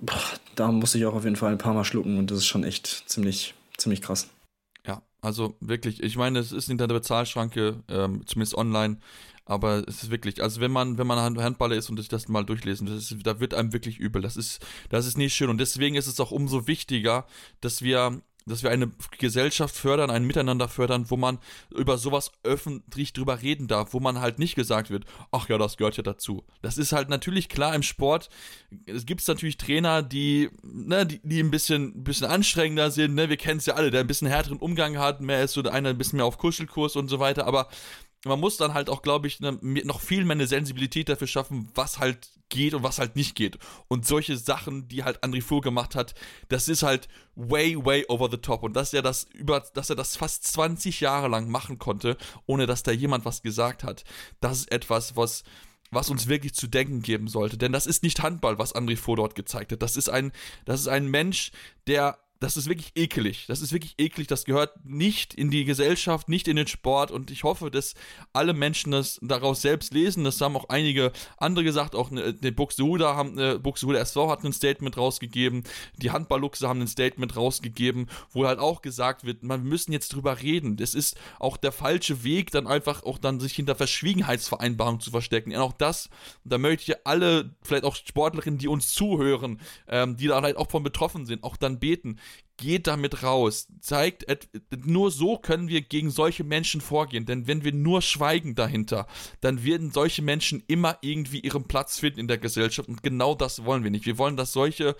[SPEAKER 3] boah, da muss ich auch auf jeden Fall ein paar Mal schlucken und das ist schon echt ziemlich, ziemlich krass.
[SPEAKER 2] Also wirklich, ich meine, es ist in der Bezahlschranke, ähm, zumindest online, aber es ist wirklich, also wenn man, wenn man Handballer ist und sich das mal durchlesen, das ist, da wird einem wirklich übel. Das ist, das ist nicht schön. Und deswegen ist es auch umso wichtiger, dass wir dass wir eine Gesellschaft fördern, ein Miteinander fördern, wo man über sowas öffentlich drüber reden darf, wo man halt nicht gesagt wird, ach ja, das gehört ja dazu. Das ist halt natürlich klar im Sport. Es gibt natürlich Trainer, die, ne, die, die ein bisschen, bisschen anstrengender sind, ne, wir kennen es ja alle, der ein bisschen härteren Umgang hat, mehr ist so der eine ein bisschen mehr auf Kuschelkurs und so weiter, aber man muss dann halt auch, glaube ich, ne, noch viel mehr eine Sensibilität dafür schaffen, was halt geht und was halt nicht geht. Und solche Sachen, die halt André Fuhr gemacht hat, das ist halt way, way over the top. Und dass er das über, dass er das fast 20 Jahre lang machen konnte, ohne dass da jemand was gesagt hat, das ist etwas, was was uns wirklich zu denken geben sollte. Denn das ist nicht Handball, was André Fuhr dort gezeigt hat. Das ist ein, das ist ein Mensch, der das ist wirklich ekelig. Das ist wirklich eklig. Das gehört nicht in die Gesellschaft, nicht in den Sport. Und ich hoffe, dass alle Menschen das daraus selbst lesen. Das haben auch einige andere gesagt. Auch eine Buxtehude haben, äh, Buxtehude SV hat ein Statement rausgegeben. Die Handballluchse haben ein Statement rausgegeben, wo halt auch gesagt wird, man müssen jetzt drüber reden. Das ist auch der falsche Weg, dann einfach auch dann sich hinter Verschwiegenheitsvereinbarungen zu verstecken. Und auch das, da möchte ich alle, vielleicht auch Sportlerinnen, die uns zuhören, ähm, die da halt auch von betroffen sind, auch dann beten geht damit raus, zeigt, nur so können wir gegen solche Menschen vorgehen, denn wenn wir nur schweigen dahinter, dann werden solche Menschen immer irgendwie ihren Platz finden in der Gesellschaft und genau das wollen wir nicht. Wir wollen, dass solche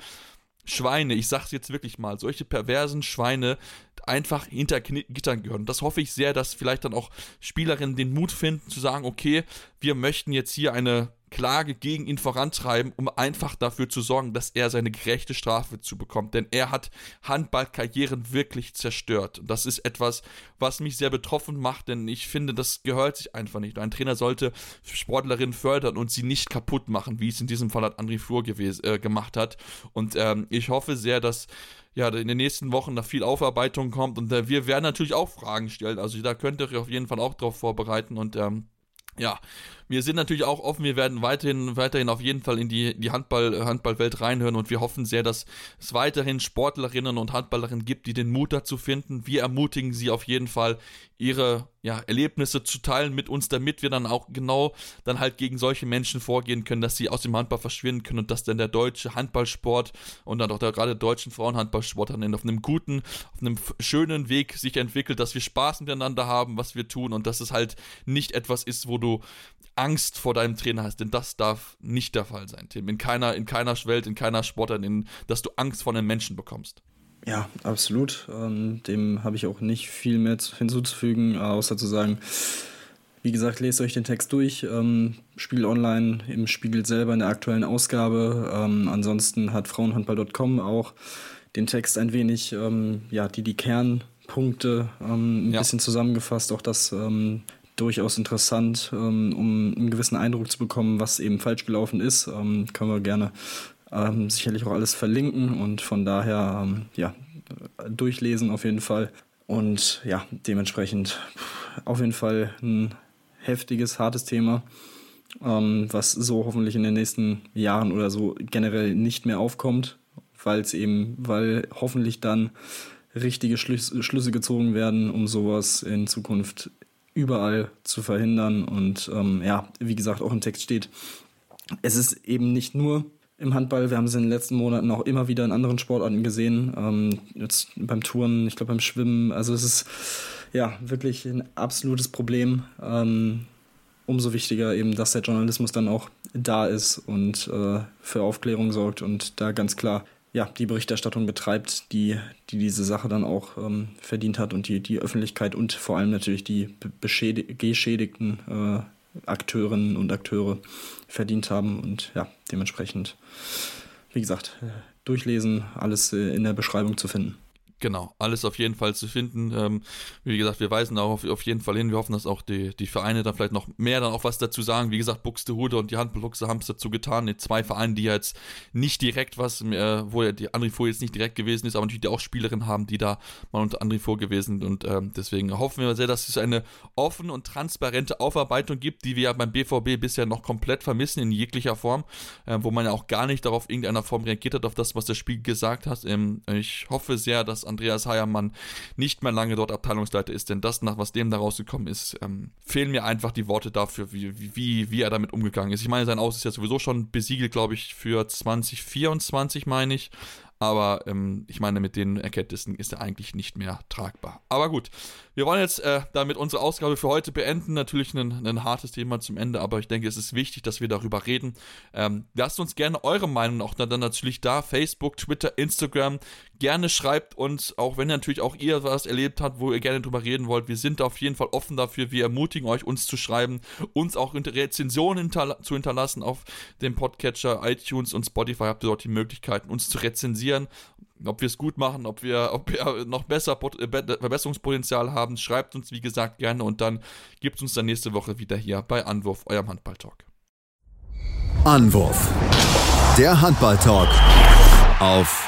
[SPEAKER 2] Schweine, ich sag's jetzt wirklich mal, solche perversen Schweine einfach hinter Gittern gehören. Das hoffe ich sehr, dass vielleicht dann auch Spielerinnen den Mut finden zu sagen, okay, wir möchten jetzt hier eine Klage gegen ihn vorantreiben, um einfach dafür zu sorgen, dass er seine gerechte Strafe zu bekommt. Denn er hat Handballkarrieren wirklich zerstört. Und das ist etwas, was mich sehr betroffen macht, denn ich finde, das gehört sich einfach nicht. Ein Trainer sollte Sportlerinnen fördern und sie nicht kaputt machen, wie es in diesem Fall hat André Flur äh, gemacht hat. Und ähm, ich hoffe sehr, dass ja, in den nächsten Wochen da viel Aufarbeitung kommt und äh, wir werden natürlich auch Fragen stellen. Also da könnt ihr euch auf jeden Fall auch drauf vorbereiten und ähm, ja, wir sind natürlich auch offen, wir werden weiterhin, weiterhin auf jeden Fall in die, die Handball, Handballwelt reinhören und wir hoffen sehr, dass es weiterhin Sportlerinnen und Handballerinnen gibt, die den Mut dazu finden. Wir ermutigen sie auf jeden Fall, ihre ja, Erlebnisse zu teilen mit uns, damit wir dann auch genau dann halt gegen solche Menschen vorgehen können, dass sie aus dem Handball verschwinden können und dass dann der deutsche Handballsport und dann auch der gerade deutschen Frauenhandballsport dann auf einem guten, auf einem schönen Weg sich entwickelt, dass wir Spaß miteinander haben, was wir tun und dass es halt nicht etwas ist, wo du Angst vor deinem Trainer hast, denn das darf nicht der Fall sein, Tim. In keiner, in keiner Welt, in keiner Sportart, in, dass du Angst vor einem Menschen bekommst.
[SPEAKER 3] Ja, absolut. Ähm, dem habe ich auch nicht viel mehr hinzuzufügen, außer zu sagen, wie gesagt, lest euch den Text durch. Ähm, Spiel online im Spiegel selber in der aktuellen Ausgabe. Ähm, ansonsten hat Frauenhandball.com auch den Text ein wenig, ähm, ja, die, die Kernpunkte ähm, ein
[SPEAKER 2] Ja.
[SPEAKER 3] bisschen zusammengefasst. Auch das ähm, durchaus interessant, ähm, um einen gewissen Eindruck zu bekommen, was eben falsch gelaufen ist. Ähm, können wir gerne ähm, sicherlich auch alles verlinken und von daher, ähm, ja, durchlesen auf jeden Fall. Und ja, dementsprechend auf jeden Fall ein heftiges, hartes Thema, ähm, was so hoffentlich in den nächsten Jahren oder so generell nicht mehr aufkommt, weil es eben, weil hoffentlich dann richtige Schlüs Schlüsse gezogen werden, um sowas in Zukunft überall zu verhindern. Und ähm, ja, wie gesagt, auch im Text steht, es ist eben nicht nur im Handball, wir haben es in den letzten Monaten auch immer wieder in anderen Sportarten gesehen, ähm, jetzt beim Touren, ich glaube beim Schwimmen, also es ist ja wirklich ein absolutes Problem. Ähm, umso wichtiger eben, dass der Journalismus dann auch da ist und äh, für Aufklärung sorgt und da ganz klar ja, die Berichterstattung betreibt, die, die diese Sache dann auch ähm, verdient hat und die, die Öffentlichkeit und vor allem natürlich die geschädigten äh, Akteurinnen und Akteure verdient haben. Und ja, dementsprechend, wie gesagt, äh, durchlesen, alles äh, in der Beschreibung zu finden.
[SPEAKER 2] Genau, alles auf jeden Fall zu finden. Ähm, wie gesagt, wir weisen auch auf, auf jeden Fall hin. Wir hoffen, dass auch die, die Vereine dann vielleicht noch mehr dann auch was dazu sagen. Wie gesagt, Buxtehude und die Handballbuchse haben es dazu getan. Die zwei Vereine, die jetzt nicht direkt was, äh, wo ja die Andrifo jetzt nicht direkt gewesen ist, aber natürlich auch Spielerinnen haben, die da mal unter Andrifo gewesen sind. Und ähm, deswegen hoffen wir sehr, dass es eine offene und transparente Aufarbeitung gibt, die wir ja beim BVB bisher noch komplett vermissen in jeglicher Form, äh, wo man ja auch gar nicht darauf irgendeiner Form reagiert hat, auf das, was das Spiel gesagt hat. Ähm, ich hoffe sehr, dass Andreas Heiermann nicht mehr lange dort Abteilungsleiter ist, denn das, nach was dem da rausgekommen ist, ähm, fehlen mir einfach die Worte dafür, wie, wie, wie er damit umgegangen ist. Ich meine, sein Aus ist ja sowieso schon besiegelt, glaube ich, für 2024, meine ich. Aber ähm, ich meine, mit den Erkenntnissen ist er eigentlich nicht mehr tragbar. Aber gut, wir wollen jetzt äh, damit unsere Ausgabe für heute beenden. Natürlich ein, ein hartes Thema zum Ende, aber ich denke, es ist wichtig, dass wir darüber reden. Ähm, lasst uns gerne eure Meinung auch dann, natürlich da. Facebook, Twitter, Instagram. Gerne schreibt uns, auch wenn natürlich auch ihr was erlebt habt, wo ihr gerne drüber reden wollt. Wir sind auf jeden Fall offen dafür. Wir ermutigen euch, uns zu schreiben, uns auch Rezensionen hinterla zu hinterlassen auf dem Podcatcher, iTunes und Spotify. Habt ihr dort die Möglichkeiten, uns zu rezensieren. Ob wir es gut machen, ob wir, ob wir noch besser Pot- äh, Be- Verbesserungspotenzial haben, schreibt uns wie gesagt gerne und dann gibt uns dann nächste Woche wieder hier bei Anwurf, eurem Handball-Talk.
[SPEAKER 1] Anwurf. Der Handball-Talk auf